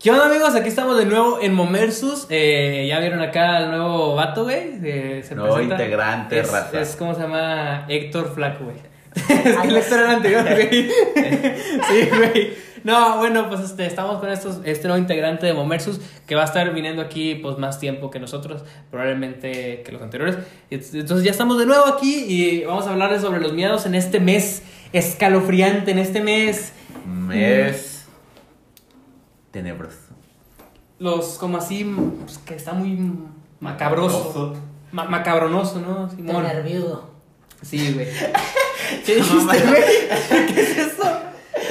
¿Qué onda amigos? Aquí estamos de nuevo en Momersus. Eh, ya vieron acá al nuevo vato, güey. Eh, se Nuevo presenta. integrante, es, raza. Es como se llama Héctor Flaco, güey. es que el Héctor era anterior, güey. sí, güey. No, bueno, pues este, estamos con estos, este nuevo integrante de Momersus que va a estar viniendo aquí pues más tiempo que nosotros, probablemente que los anteriores. Entonces ya estamos de nuevo aquí y vamos a hablarles sobre los miedos en este mes escalofriante, en este mes Mes tenebroso. los como así pues, que está muy macabroso Ma- macabronoso no Simón. nerviudo. sí güey ¿qué dijiste güey qué es eso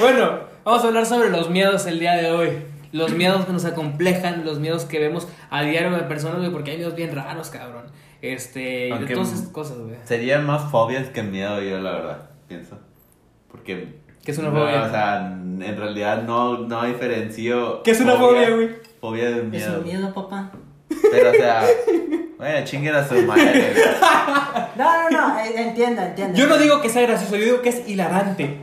bueno vamos a hablar sobre los miedos el día de hoy los miedos que nos acomplejan los miedos que vemos a diario de personas güey porque hay miedos bien raros cabrón este y de Aunque- todas esas cosas güey Serían más fobias que miedo, yo la verdad, pienso. Porque. ¿Qué es una no, fobia? O sea, en realidad no, no diferencio. ¿Qué es una fobia, güey? Fobia de Es miedo. un miedo, papá. Pero, o sea, bueno, chinguen a su madre. güey. No, no, no, eh, entiendo, entiendo. yo no digo que sea gracioso yo digo que es hilarante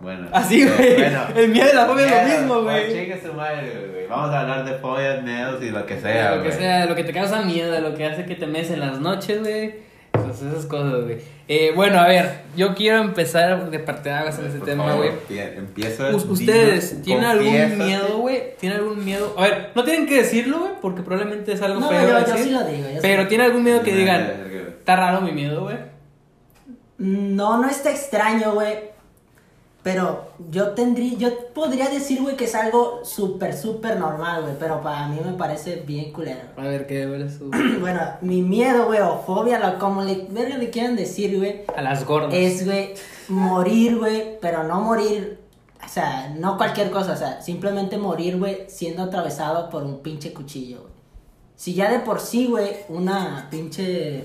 Bueno. Así, eh, güey. bueno. El miedo y la fobia es lo mismo, güey. Chingue su madre, güey. Vamos a hablar de fobias, miedos y lo que sea, lo que güey. sea, lo que te causa miedo, lo que hace que te meses en las noches, güey. Pues esas cosas, güey. Eh, bueno, a ver, yo quiero empezar de parte de aguas en ese tema, favor, güey. empie- Empiezo. U- Ustedes, ¿tienen algún miedo, güey? ¿Tienen algún miedo? A ver, no tienen que decirlo, güey, porque probablemente es algo No, feo yo, decir. yo sí lo digo. yo sí Pero ¿tienen algún miedo que digan, está raro mi miedo, güey? No, no está extraño, güey. Pero yo tendría, yo podría decir, güey, que es algo súper, súper normal, güey. Pero para mí me parece bien culero. A ver, ¿qué su... Bueno, mi miedo, güey, o fobia, lo, como le, le quieran decir, güey, A las gordas. es, güey, morir, güey, pero no morir, o sea, no cualquier cosa, o sea, simplemente morir, güey, siendo atravesado por un pinche cuchillo, güey. Si ya de por sí, güey, una pinche,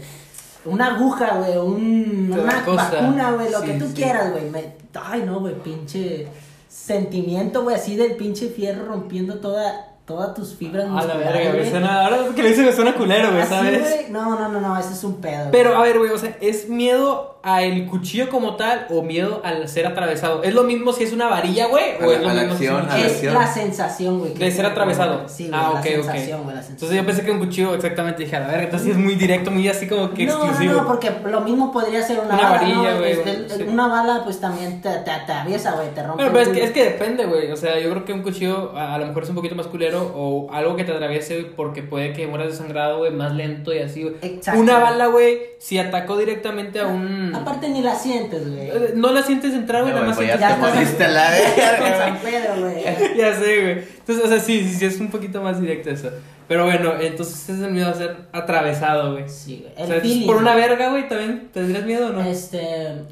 una aguja, güey, un, una cosa. vacuna, güey, lo Sí, que tú sí. quieras, güey, me, ay, no, güey, pinche sentimiento, güey, así del pinche fierro rompiendo toda, todas tus fibras A la verga, güey. Suena, ahora que le dice me suena culero, güey, ¿sabes? güey, No, no, no, no, ese es un pedo. Pero a ver, güey, o sea, ¿es miedo al cuchillo como tal o miedo al ser atravesado? ¿Es lo mismo si es una varilla, güey? A ¿O la- es lo a la mismo si es acción, un a la cuchillo? Es la sensación, güey. De ser atravesado. Sí, güey, ah, la ok, sensación, ok. güey, la sensación. Entonces yo pensé que un cuchillo exactamente dije, a la verga, entonces es muy directo, muy así como que no, exclusivo. no, no, porque lo mismo podría ser una, Una bala, varilla, ¿no? güey, sí. Una bala, pues también te, te atraviesa, güey, te rompe. Bueno, pero es el que, es que depende, güey. O sea, yo creo que un cuchillo a, a lo mejor es un poquito más culero o algo que te atraviese porque puede que mueras desangrado, güey, más lento y así, güey. Exacto. Una bala, güey, si atacó directamente a un... Aparte ni la sientes, güey. Eh, No la sientes entrar, güey, No, nada más ya ya te moriste a la verga. San Pedro, güey. ya sé, güey. Entonces, o sea, sí, sí, sí, es un poquito más directo eso. Pero bueno, entonces es el miedo a ser atravesado, güey. Sí, güey. O El sea, feeling. por una verga, güey, también tendrías miedo o no? Este.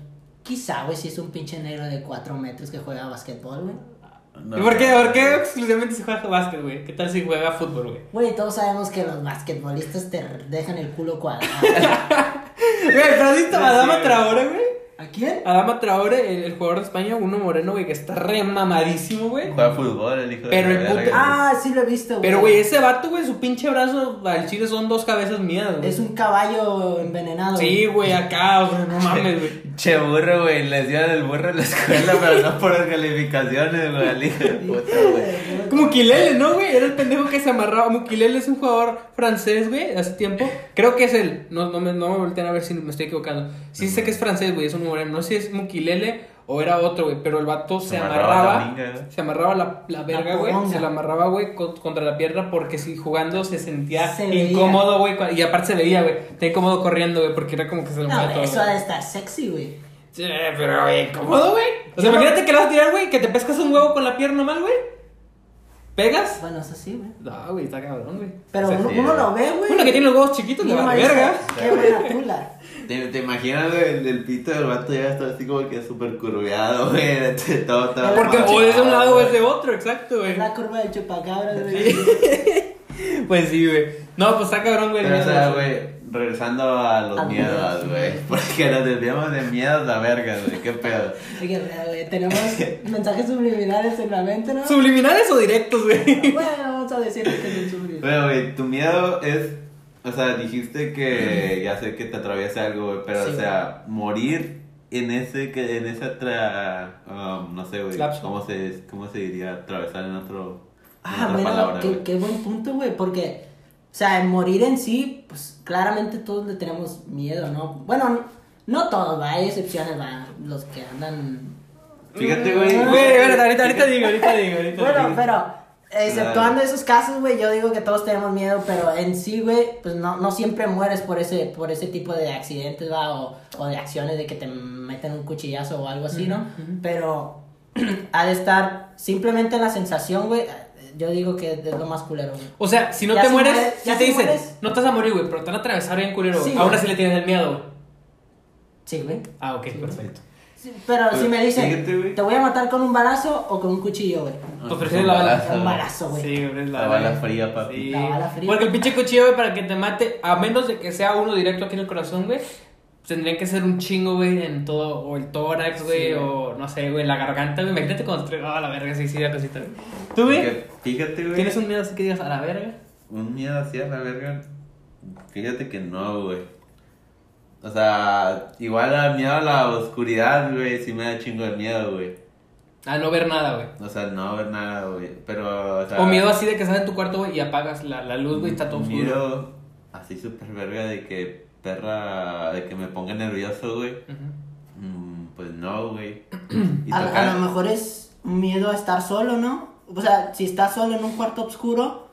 Quizá, güey, si es un pinche negro de 4 metros que juega basquetbol, güey. No, ¿Y por qué, no, por qué no. exclusivamente se juega básquet, güey? ¿Qué tal si juega fútbol, güey? Güey, todos sabemos que los basquetbolistas te dejan el culo cuadrado. Güey, pero has visto a Sí, Adama güey. Traore, güey. ¿A quién? Adama Traore, el, el jugador de España, uno moreno, güey, que está re mamadísimo, güey. Juega fútbol, el hijo Pero de el la puto- verga. Ah, sí lo he visto, güey. Pero, güey, ese vato, güey, su pinche brazo al chile son dos cabezas mías, güey. Es un caballo envenenado. Sí, güey, acá, sea, no mames, güey. Che burro, güey. Les dieron el burro en la escuela, pero no por las calificaciones, güey. Al hijo de puta, güey. Como Mukilele, ¿no, güey? Era el pendejo que se amarraba. Mukilele es un jugador francés, güey, hace tiempo. Creo que es él. No, no, me, no me volteen a ver si me estoy equivocando. Sí sé que es francés, güey, es un moreno. No sé si es Mukilele o era otro, güey. Pero el vato se, Se amarraba. amarraba se amarraba la, la verga, güey. Se la amarraba, güey, con- contra la pierna porque si jugando se sentía Se incómodo, güey. Y aparte se veía, güey. Tenía incómodo corriendo, güey, porque era como que se lo No, todo. eso ha de estar sexy, güey. Sí, pero, güey, incómodo, güey. O sea, Yo no- imagínate que le vas a tirar, güey, que te pescas un huevo con la pierna mal, güey. ¿Pegas? Bueno, eso sí, güey. No, güey, está cabrón, güey. Pero Sí, uno, sí, uno lo ve, güey. Uno que tiene los huevos chiquitos, le vale dice, verga. Qué buena tula. ¿Te, te imaginas, güey, el, el pito del vato ya está así como que súper curveado, güey. Todo, todo Porque o es de un lado o es de otro, exacto, güey. Es la curva del chupacabra, güey. Sí. Pues sí, güey. No, pues está cabrón, güey. Pero, o sea, güey, regresando a los A miedos, miedos, güey. Porque nos desviamos de miedos a verga, güey. ¿Qué pedo? Oye, güey, tenemos mensajes subliminales en la mente, ¿no? ¿Subliminales o directos, güey? Bueno, vamos a decir que son subliminales. Bueno, güey, tu miedo es. O sea, dijiste que ya sé que te atraviesa algo, güey. Pero, Sí, o sea, morir en ese, que en esa tra, um, no sé, güey, Lapso. ¿cómo se, cómo se diría? Atravesar en otro, en Ah, otra bueno, palabra, qué, güey. qué buen punto, güey, porque, o sea, en morir en sí, pues claramente todos le tenemos miedo, ¿no? Bueno, no, no todos, va, hay excepciones, va, los que andan... Fíjate, güey. Güey, ahorita, ahorita digo, ahorita digo, ahorita Bueno, digo. pero, exceptuando esos casos, güey, yo digo que todos tenemos miedo, pero en sí, güey, pues no, no siempre mueres por ese, por ese tipo de accidentes, va, o, o de acciones de que te meten un cuchillazo o algo así, ¿no? Pero ha de estar simplemente la sensación, güey, yo digo que es lo más culero, güey. O sea, si no Ya te si mueres, mueres- ya ya te si dicen, mueres- no te vas a morir, güey, pero te van a atravesar bien culero. Sí, Aún güey. así le tienes el miedo, güey. Sí, güey. Ah, ok, perfecto. Pero si me dicen, fíjate, güey. te voy a matar con un balazo o con un cuchillo, güey. Pues prefieres la bala. balazo, Un balazo, güey. Sí, güey, es La bala fría, papi. Sí. La bala fría. Porque el pinche cuchillo, güey, para que te mate, a menos de que sea uno directo aquí en el corazón, güey, tendría que ser un chingo, güey, en todo, o el tórax, güey, Sí, o no sé, güey, la garganta, güey. Imagínate cuando te a la verga, sí, sí, la cosita, güey. ¿Tú, güey? Fíjate- Fíjate, güey. ¿Tienes un miedo así que digas a la verga? Un miedo así a la verga. Fíjate que no, güey. O sea, igual al miedo a la oscuridad, güey, sí me da chingo de miedo, güey. A no ver nada, güey. O sea, no ver nada, güey. Pero, o sea. O miedo así de que estás en tu cuarto, güey, y apagas la, la luz, güey, y está todo oscuro. Miedo así súper verga de que perra, de que me ponga nervioso, güey. Mm, pues no, güey. A, tocar- a lo mejor es miedo a estar solo, ¿no? O sea, si estás solo en un cuarto oscuro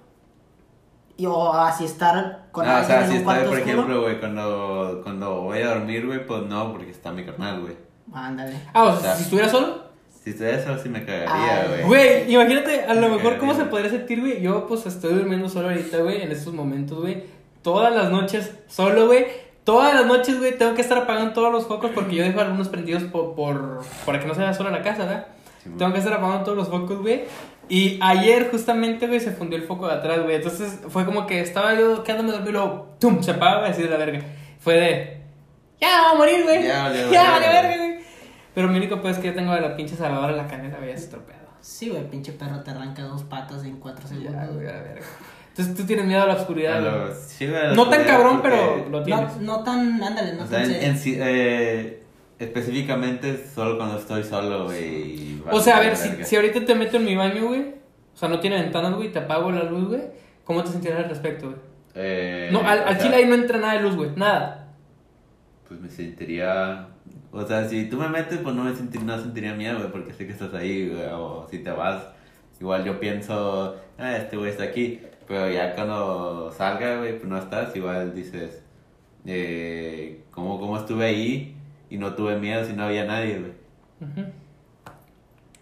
y, o así estar con Ah, o alguien sea, en si un cuarto por oscuro. ejemplo, güey, cuando, cuando voy a dormir, güey, pues no, porque está mi carnal, güey. Ándale. Ah, o sea, O sea, si estuviera solo. Si estuviera eso, sí me cagaría, güey. Güey, imagínate, a lo Me mejor cómo se podría sentir, güey. Yo, pues, estoy durmiendo solo ahorita, güey, en estos momentos, güey. Todas las noches, solo, güey. Todas las noches, güey, tengo que estar apagando todos los focos porque yo dejo algunos prendidos por, por, para que no se vea sola la casa, ¿verdad? Sí. Tengo que estar apagando todos los focos, güey. Y ayer, justamente, güey, se fundió el foco de atrás, güey. Entonces, fue como que estaba yo quedándome dormido y luego, ¡tum! Se apagaba así de la verga. Fue de, ¡ya, va a morir, güey! Ya valió ¡Ya, verga, vale, verga, güey! Pero mi único pues es que yo tengo de la pinche salvadora en la canela, güey, ya se estropeado. Sí, güey, pinche perro te arranca dos patas en cuatro Ya, segundos. güey, a ver. Entonces tú tienes miedo a la A oscuridad, lo- sí, güey, a la No tan cabrón, porque- pero lo tienes. no, no tan, ándale, no O sea, tan en, en sí, eh, específicamente solo cuando estoy solo, güey. y O sea, a ver, si, si ahorita te meto en mi baño, güey, o sea, no tiene ventanas, güey, te apago la luz, güey, ¿cómo te sentirás al respecto, güey? Eh, No, al, al sea, chile ahí no entra nada de luz, güey, nada. Pues me sentiría. O sea, si tú me metes, pues no me sentir, no sentiría miedo, güey, porque sé que estás ahí, güey. O si te vas, igual yo pienso, ah, este güey está aquí. Pero ya cuando salga, güey, pues no estás, igual dices, eh, ¿cómo, ¿cómo estuve ahí y no tuve miedo si no había nadie, güey?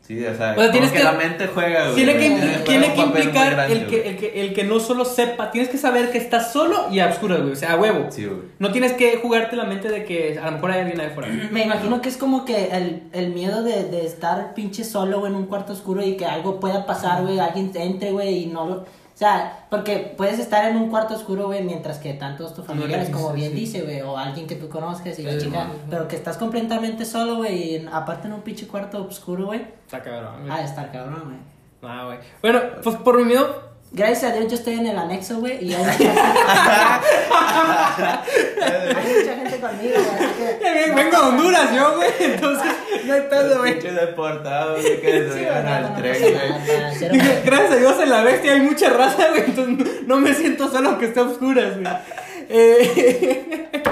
Sí, o sea, O sea, tienes que, que- la mente juega, güey. Tiene que, tiene que implicar grande, el que, el, que, el que no solo sepa, tienes que saber que estás solo y a obscuras, güey, o sea, a huevo. Sí, güey. No tienes que jugarte la mente de que a lo mejor hay alguien ahí afuera. Me imagino que es como que el, el miedo de, de estar pinche solo, güey, en un cuarto oscuro y que algo pueda pasar, güey, alguien entre, güey, y no lo... O sea, porque puedes estar en un cuarto oscuro, güey, mientras que tantos tus familiares, No como bien sí. dice, güey, o alguien que tú conozcas y la chica, pero que estás completamente solo, güey, aparte en un pinche cuarto oscuro, güey, Está cabrón, güey. de estar cabrón, güey. Ah, güey. Bueno, pues por mi miedo, Gracias a Dios yo estoy en el anexo, güey, y hay mucha, hay mucha gente conmigo, güey, así que... vengo a Honduras yo, güey, entonces no hay pedo, güey. Pinche deportado, güey, que se al tren, güey. Dije, gracias a Dios en la bestia hay mucha raza, güey, entonces no me siento solo que esté a oscuras, güey. Eh,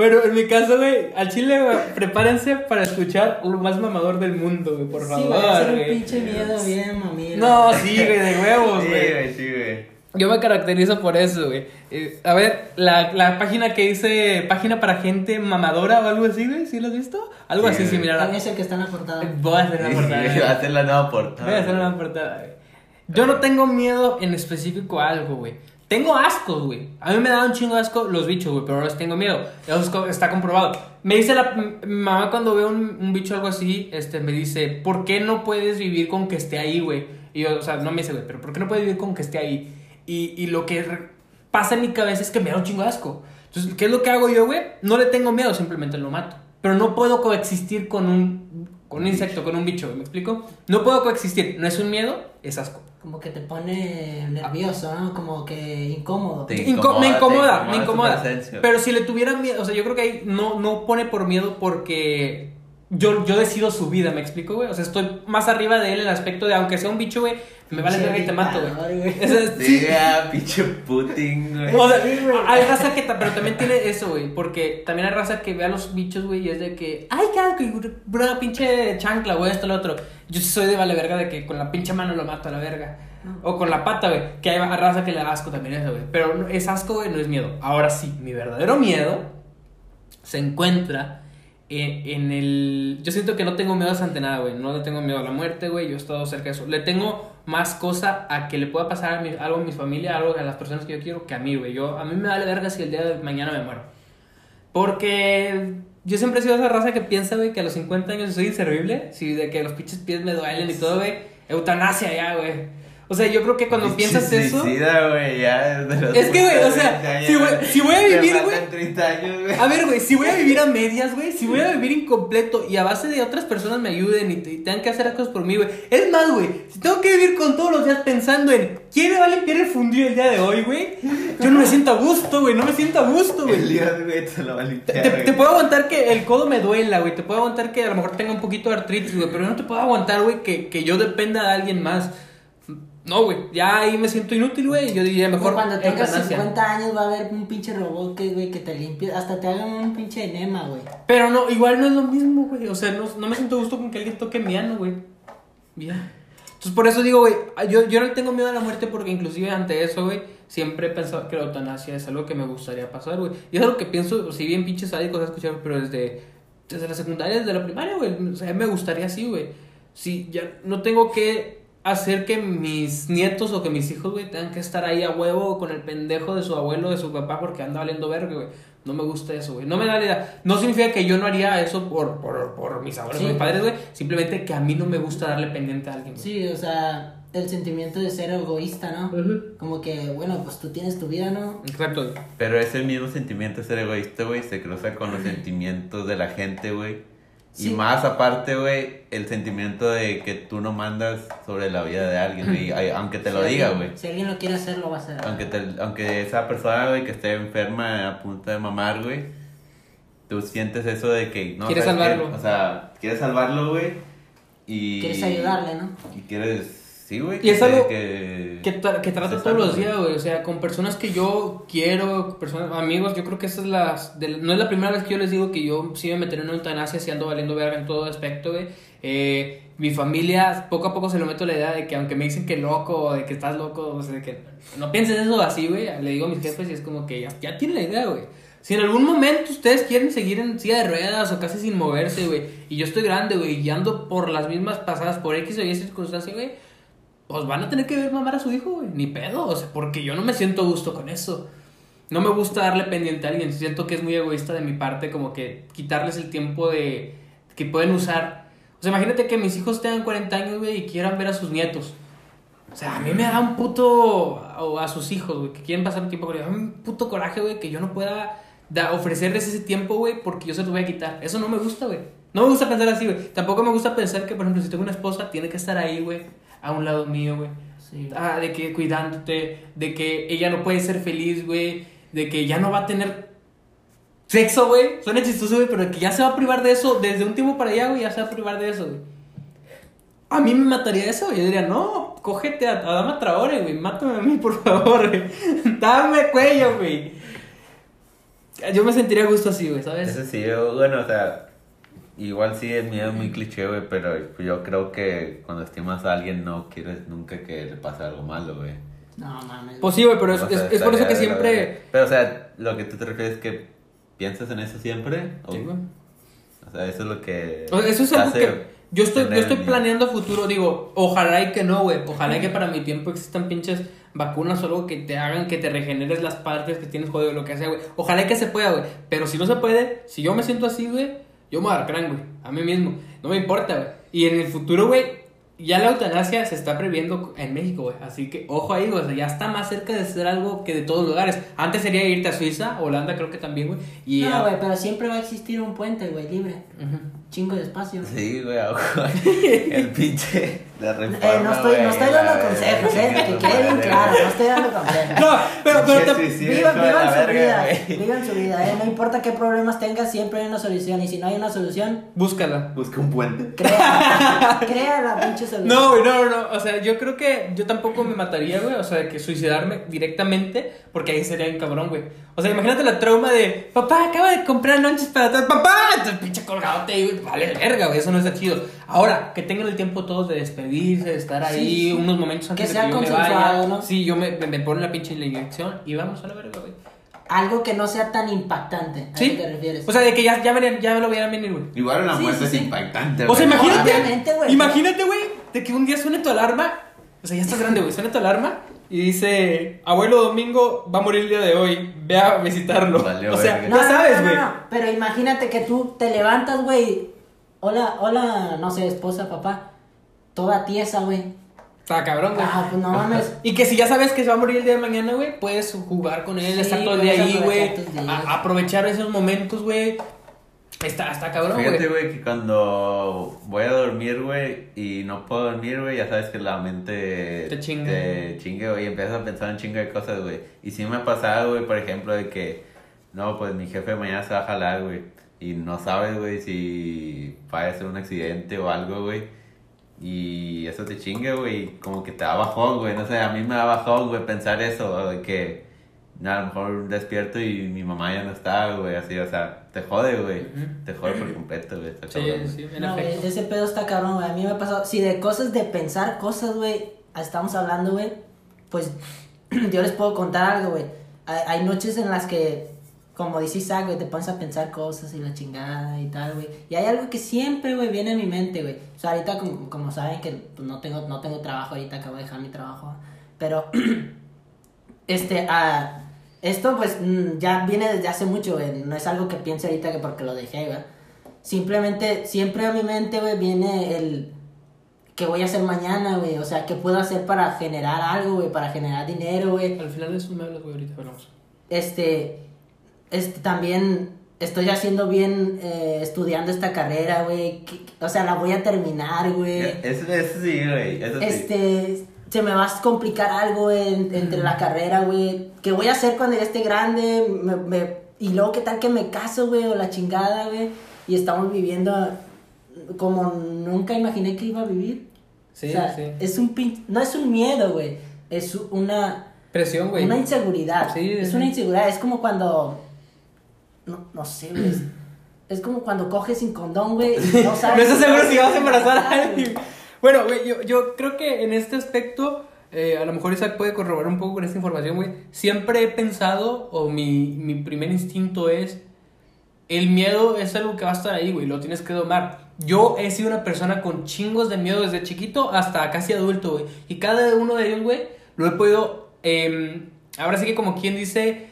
bueno, en mi caso, güey, al chile, güey, prepárense para escuchar lo más mamador del mundo, güey, por Sí, favor, güey, hacer un güey. pinche miedo bien, mami. No, sí, güey, de huevos, Sí, güey. güey, sí, güey. Yo me caracterizo por eso, güey. Eh, a ver, la, la página que dice página para gente mamadora o algo así, güey, ¿sí lo has visto? Algo Sí, así güey. similar. A- es el que está en la portada. Voy a hacer una portada. Sí, güey. va a hacer la nueva portada. Voy a hacer una portada, güey. Yo no tengo miedo en específico a algo, güey. Tengo ascos, güey. A mí me da un chingo asco los bichos, güey, pero ahora sí tengo miedo. Eso está comprobado. Me dice la mi mamá cuando veo un, un bicho algo así, este, me dice, ¿por qué no puedes vivir con que esté ahí, güey? Y yo, o sea, no me dice, güey, pero ¿por qué no puedes vivir con que esté ahí? Y, y lo que pasa en mi cabeza es que me da un chingo asco. Entonces, ¿qué es lo que hago yo, güey? No le tengo miedo, simplemente lo mato. Pero no puedo coexistir con un, con un insecto, con un bicho, ¿me explico? No puedo coexistir. No es un miedo, es asco. Como que te pone nervioso, ¿no? Como que incómodo. Te Inco- incomoda, me te incomoda, incomoda me incomoda. Pero si le tuviera miedo, o sea, yo creo que ahí no, no pone por miedo porque yo, yo decido su vida, ¿me explico, güey? O sea, estoy más arriba de él en el aspecto de, aunque sea un bicho, güey, me vale verga y te mato, güey. sí. Pinche Putin, güey. O sea, hay raza que, pero también tiene eso, güey, porque también hay raza que ve a los bichos, güey, y es de que, ay, qué asco, y bro, pinche chancla, güey, esto, lo otro. Yo soy de vale verga de que con la pinche mano lo mato a la verga. O con la pata, güey, que hay raza que le da asco también eso, güey. Pero no- es asco, güey, no es miedo. Ahora sí, mi verdadero miedo se encuentra en, el... Yo siento que no tengo miedo ante nada, güey. No le tengo miedo a la muerte, güey. Yo he estado cerca de eso. Le tengo más cosa a que le pueda pasar a mi- algo a mi familia, algo a las personas que yo quiero, que a mí, güey. A mí me vale verga si el día de mañana me muero. Porque yo siempre he sido esa raza que piensa, güey, que a los 50 años soy inservible. Sí, de que los pinches pies me duelen y todo, güey. Eutanasia ya, güey. O sea, yo creo que cuando piensas eso... Güey, ya. de Es que, güey, o sea, 30 si voy- si voy a vivir, güey. 30 años, güey. A ver, güey, si voy a vivir a medias, güey, si voy a vivir incompleto y a base de otras personas me ayuden y, te- y tengan que hacer las cosas por mí, güey. Es más, güey, si tengo que vivir con todos los días pensando en quién le va a limpiar el fundido el día de hoy, güey, yo no me siento a gusto, güey, no me siento a gusto, El güey. Dios, güey, te lo va a Te, limpiar. te- güey. te puedo aguantar que el codo me duela, güey. Te puedo aguantar que a lo mejor tenga un poquito de artritis, güey. Pero no te puedo aguantar, güey, que, que yo dependa de alguien más. No, güey. Ya ahí me siento inútil, güey. Yo diría mejor. Cuando tengas eutanasia. 50 años va a haber un pinche robot que, güey, que te limpie, hasta te hagan un pinche enema, güey. Pero no, igual no es lo mismo, güey. O sea, no, no me siento a gusto con que alguien toque mi ano, güey. Ya. Entonces, por eso digo, güey, yo, yo no tengo miedo a la muerte porque inclusive ante eso, güey, siempre he pensado que la eutanasia es algo que me gustaría pasar, güey. Y es algo que pienso, si bien pinches sádicos he escuchado, pero desde, desde la secundaria, desde la primaria, güey. O sea, me gustaría así, güey. Si ya no tengo que hacer que mis nietos o que mis hijos, güey, tengan que estar ahí a huevo con el pendejo de su abuelo, de su papá, porque anda valiendo verga, güey. No me gusta eso, güey. No me da la idea. No significa que yo no haría eso por, por, por mis abuelos Sí. o mis padres, güey. Simplemente que a mí no me gusta darle pendiente a alguien. güey. Sí, o sea, el sentimiento de ser egoísta, ¿no? Ujú. Como que, bueno, pues tú tienes tu vida, ¿no? Exacto. Pero ese mismo sentimiento de ser egoísta, güey, se cruza con los sentimientos de la gente, güey. Y Sí. más aparte, güey, el sentimiento de que tú no mandas sobre la vida de alguien, güey. ay- Aunque te lo Si diga, alguien- güey. Si alguien lo quiere hacer, lo va a hacer. Aunque, te, aunque esa persona, güey, que esté enferma a punto de mamar, güey, tú sientes eso de que no Quieres salvarlo. O sea, quieres salvarlo, güey. Y. Quieres ayudarle, ¿no? Y quieres. Sí, güey. Y es algo que. Que, tra- que trato todos los días, güey. O sea, con personas que yo quiero, personas, amigos. Yo creo que esa es la. de- no es la primera vez que yo les digo que yo sí me meteré en eutanasia si ando valiendo verga en todo aspecto, güey. Eh, mi familia, poco a poco se lo meto la idea de que aunque me dicen que loco, o de que estás loco, o sea, de que no pienses eso así, güey. Le digo a mis jefes y es como que ya, ya tienen la idea, güey. Si en algún momento ustedes quieren seguir en silla de ruedas o casi sin moverse, güey, y yo estoy grande, güey, y ando por las mismas pasadas por X o Y circunstancia, güey, pues van a tener que ver mamar a su hijo, güey. Ni pedo, o sea, porque yo no me siento gusto con eso. No me gusta darle pendiente a alguien. Siento que es muy egoísta de mi parte, como que quitarles el tiempo de que pueden usar. O sea, imagínate que mis hijos tengan 40 años, güey, y quieran ver a sus nietos. O sea, a mí me da un puto. O a sus hijos, güey, que quieren pasar tiempo con ellos. Un puto coraje, güey, que yo no pueda da- ofrecerles ese tiempo, güey, porque yo se los voy a quitar. Eso no me gusta, güey. No me gusta pensar así, güey. Tampoco me gusta pensar que, por ejemplo, si tengo una esposa, tiene que estar ahí, güey, a un lado mío, güey. Sí. Ah, de que cuidándote, de que ella no puede ser feliz, güey, de que ya no va a tener sexo, güey. Suena chistoso, güey, pero que ya se va a privar de eso desde un tiempo para allá, güey, ya se va a privar de eso, güey. A mí me mataría eso, güey. Yo diría, no, cógete a, a Dama Traore, güey, mátame a mí, por favor, güey. Dame cuello, güey. Yo me sentiría a gusto así, güey, ¿sabes? Eso sí, yo, bueno, o sea, igual sí el miedo es muy cliché, güey, pero yo creo que cuando estimas a alguien no quieres nunca que le pase algo malo, güey. No, mames. Pues sí, güey, pero es, sea, es- es por eso que siempre... Pero, o sea, lo que tú te refieres es que piensas en eso siempre. O, Sí, güey. o sea, eso es lo que. O sea, eso es algo que yo estoy, yo estoy planeando futuro, digo, ojalá y que no, güey. Ojalá y que para mi tiempo existan pinches vacunas o algo que te hagan que te regeneres las partes que tienes jodido, lo que sea, güey. Ojalá y que se pueda, güey. Pero si no se puede, si yo me siento así, güey, yo me voy a dar crán, güey. A mí mismo. No me importa, güey. Y en el futuro, güey, ya la eutanasia se está previendo en México, güey. Así que ojo ahí, güey. O sea, ya está más cerca de ser algo que de todos lugares. Antes sería irte a Suiza, Holanda creo que también, güey. Y No, a- güey, pero siempre va a existir un puente, güey, libre. Chingo de espacio. Sí, güey. El pinche. La reforma, Eh, no estoy, no estoy dando consejos, eh, que quede bien claro, no estoy dando consejos. No, pero, pero te- Vivan, vivan su verga, vida, vivan su vida, eh. No importa qué problemas tengas, siempre hay una solución. Y si no hay una solución, búscala. Busca un puente. crea, crea la pinche solución. No, güey, no, no, no. O sea, yo creo que yo tampoco me mataría, güey. O sea, que suicidarme directamente, porque ahí sería un cabrón, güey. O sea, imagínate la trauma de, papá, acaba de comprar lonches para todo. Papá, pinche colgadote, güey. Vale, verga, güey. Eso no está chido. Ahora, que tengan el tiempo todos de despedirse, de estar ahí Sí, sí. unos momentos antes Que de sea que yo me vaya. ¿no? Sí, yo me, me, me ponen la pinche inyección y vamos a la verga, güey. Algo que no sea tan impactante. ¿A Sí. qué te refieres? O sea, de que ya, ya, venían- ya me lo vieran venir, güey. Igual una Sí, muerte sí, es sí. impactante, O sea, güey. imagínate. Güey. Imagínate, güey, de que un día suene tu alarma. O sea, ya estás grande, güey. Suena tu alarma y dice: Abuelo Domingo va a morir el día de hoy. Ve a visitarlo. O sea. No, ya no, sabes, no, güey. no, no. Pero imagínate que tú te levantas, güey. Hola, hola, no sé, esposa, papá. Toda tiesa, güey. Está cabrón, güey. Ah, pues no mames. Y que si ya sabes que se va a morir el día de mañana, güey, puedes jugar con él, Sí, estar todo el día ahí, güey. Aprovechar esos momentos, güey. Está, está cabrón, Fíjate, güey. güey, que cuando voy a dormir, güey, y no puedo dormir, güey, ya sabes que la mente Te chinga. te chingue, güey, y empiezas a pensar en chingo de cosas, güey. Y sí me ha pasado, güey, por ejemplo, de que, no, pues mi jefe mañana se va a jalar, güey, y no sabes, güey, si va a ser un accidente o algo, güey. Y eso te chingue, güey, como que te da bajón, güey, no sé, a mí me da bajón, güey, pensar eso, de que a lo mejor despierto y mi mamá ya no está, güey, así, o sea, te jode, güey, te jode por completo, güey, está Sí, cabrón, sí, en No, güey, efecto. ese pedo está cabrón, güey. A mí me ha pasado. Si de cosas de pensar cosas, güey, estamos hablando, güey, pues yo les puedo contar algo, güey. Hay, hay noches en las que, como dice Isaac, güey, te pones a pensar cosas y la chingada y tal, güey. Y hay algo que siempre, güey, viene a mi mente, güey. O sea, ahorita, como, como saben que pues, no, tengo, no tengo trabajo, ahorita acabo de dejar mi trabajo. Pero, este, ah, esto, pues, mm, ya viene desde hace mucho, güey. No es algo que piense ahorita que porque lo dejé, güey. Simplemente, siempre a mi mente, güey, viene el qué voy a hacer mañana, güey. O sea, qué puedo hacer para generar algo, güey, para generar dinero, güey. Al final de eso me hablas, güey, ahorita hablamos. Este, este, también estoy haciendo bien eh, estudiando esta carrera, güey. O sea, la voy a terminar, güey. Eso, eso sí, güey, eso sí. Se me va a complicar algo en- entre la carrera, güey. ¿Qué voy a hacer cuando ya esté grande? Me- me- y luego, ¿qué tal que me caso, güey? O la chingada, güey. Y estamos viviendo como nunca imaginé que iba a vivir. Sí, o sea, sí. es un pin... No es un miedo, güey. Es una... Presión, güey. Una inseguridad. Sí, es sí. una inseguridad. Es como cuando... No, no sé, güey. Es, como cuando coges sin condón, güey. y No sabes... No estás seguro si vas a embarazar a alguien. Bueno, güey, yo, yo creo que en este aspecto, eh, a lo mejor Isaac puede corroborar un poco con esta información, güey. Siempre he pensado, o mi, mi primer instinto es, el miedo es algo que va a estar ahí, güey, lo tienes que domar. Yo he sido una persona con chingos de miedo desde chiquito hasta casi adulto, güey. Y cada uno de ellos, güey, lo he podido, eh, ahora sí que como quien dice,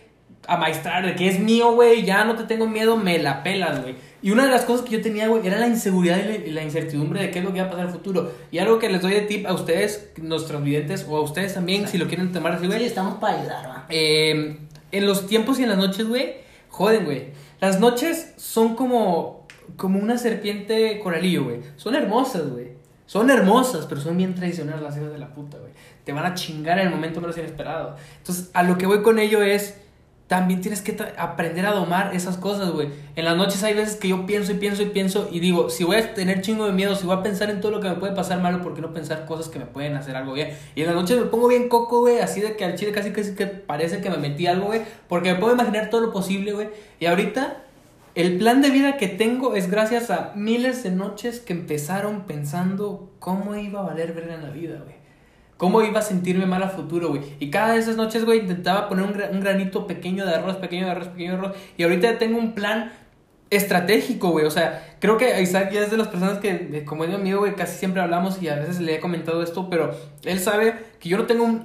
amaestrar, de que es mío, güey, ya no te tengo miedo, me la pelas, güey. Y una de las cosas que yo tenía, güey, era la inseguridad y la, incertidumbre de qué es lo que va a pasar en el futuro. Y algo que les doy de tip a ustedes, nuestros videntes, o a ustedes también, si lo quieren tomar así, güey. Sí, estamos para ayudar, va. Eh, en los tiempos y en las noches, güey, joden, güey. Las noches son como, como una serpiente coralillo, güey. Son hermosas, güey. Son hermosas, pero son bien traicioneras las hijas de la puta, güey. Te van a chingar en el momento menos inesperado. Entonces, a lo que voy con ello es, también tienes que aprender a domar esas cosas, güey. En las noches hay veces que yo pienso y pienso y pienso y digo, si voy a tener chingo de miedo, si voy a pensar en todo lo que me puede pasar malo, ¿por qué no pensar cosas que me pueden hacer algo bien? Y en las noches me pongo bien coco, güey, así de que al chile casi casi que parece que me metí algo, güey, porque me puedo imaginar todo lo posible, güey. Y ahorita el plan de vida que tengo es gracias a miles de noches que empezaron pensando cómo iba a valer verga en la vida, güey. Cómo iba a sentirme mal a futuro, güey. Y cada de esas noches, güey, intentaba poner un, gra- un granito pequeño de arroz, pequeño de arroz, pequeño de arroz. Y ahorita tengo un plan estratégico, güey. O sea, creo que Isaac ya es de las personas que, como es mi amigo, güey, casi siempre hablamos y a veces le he comentado esto, pero él sabe que yo no tengo un,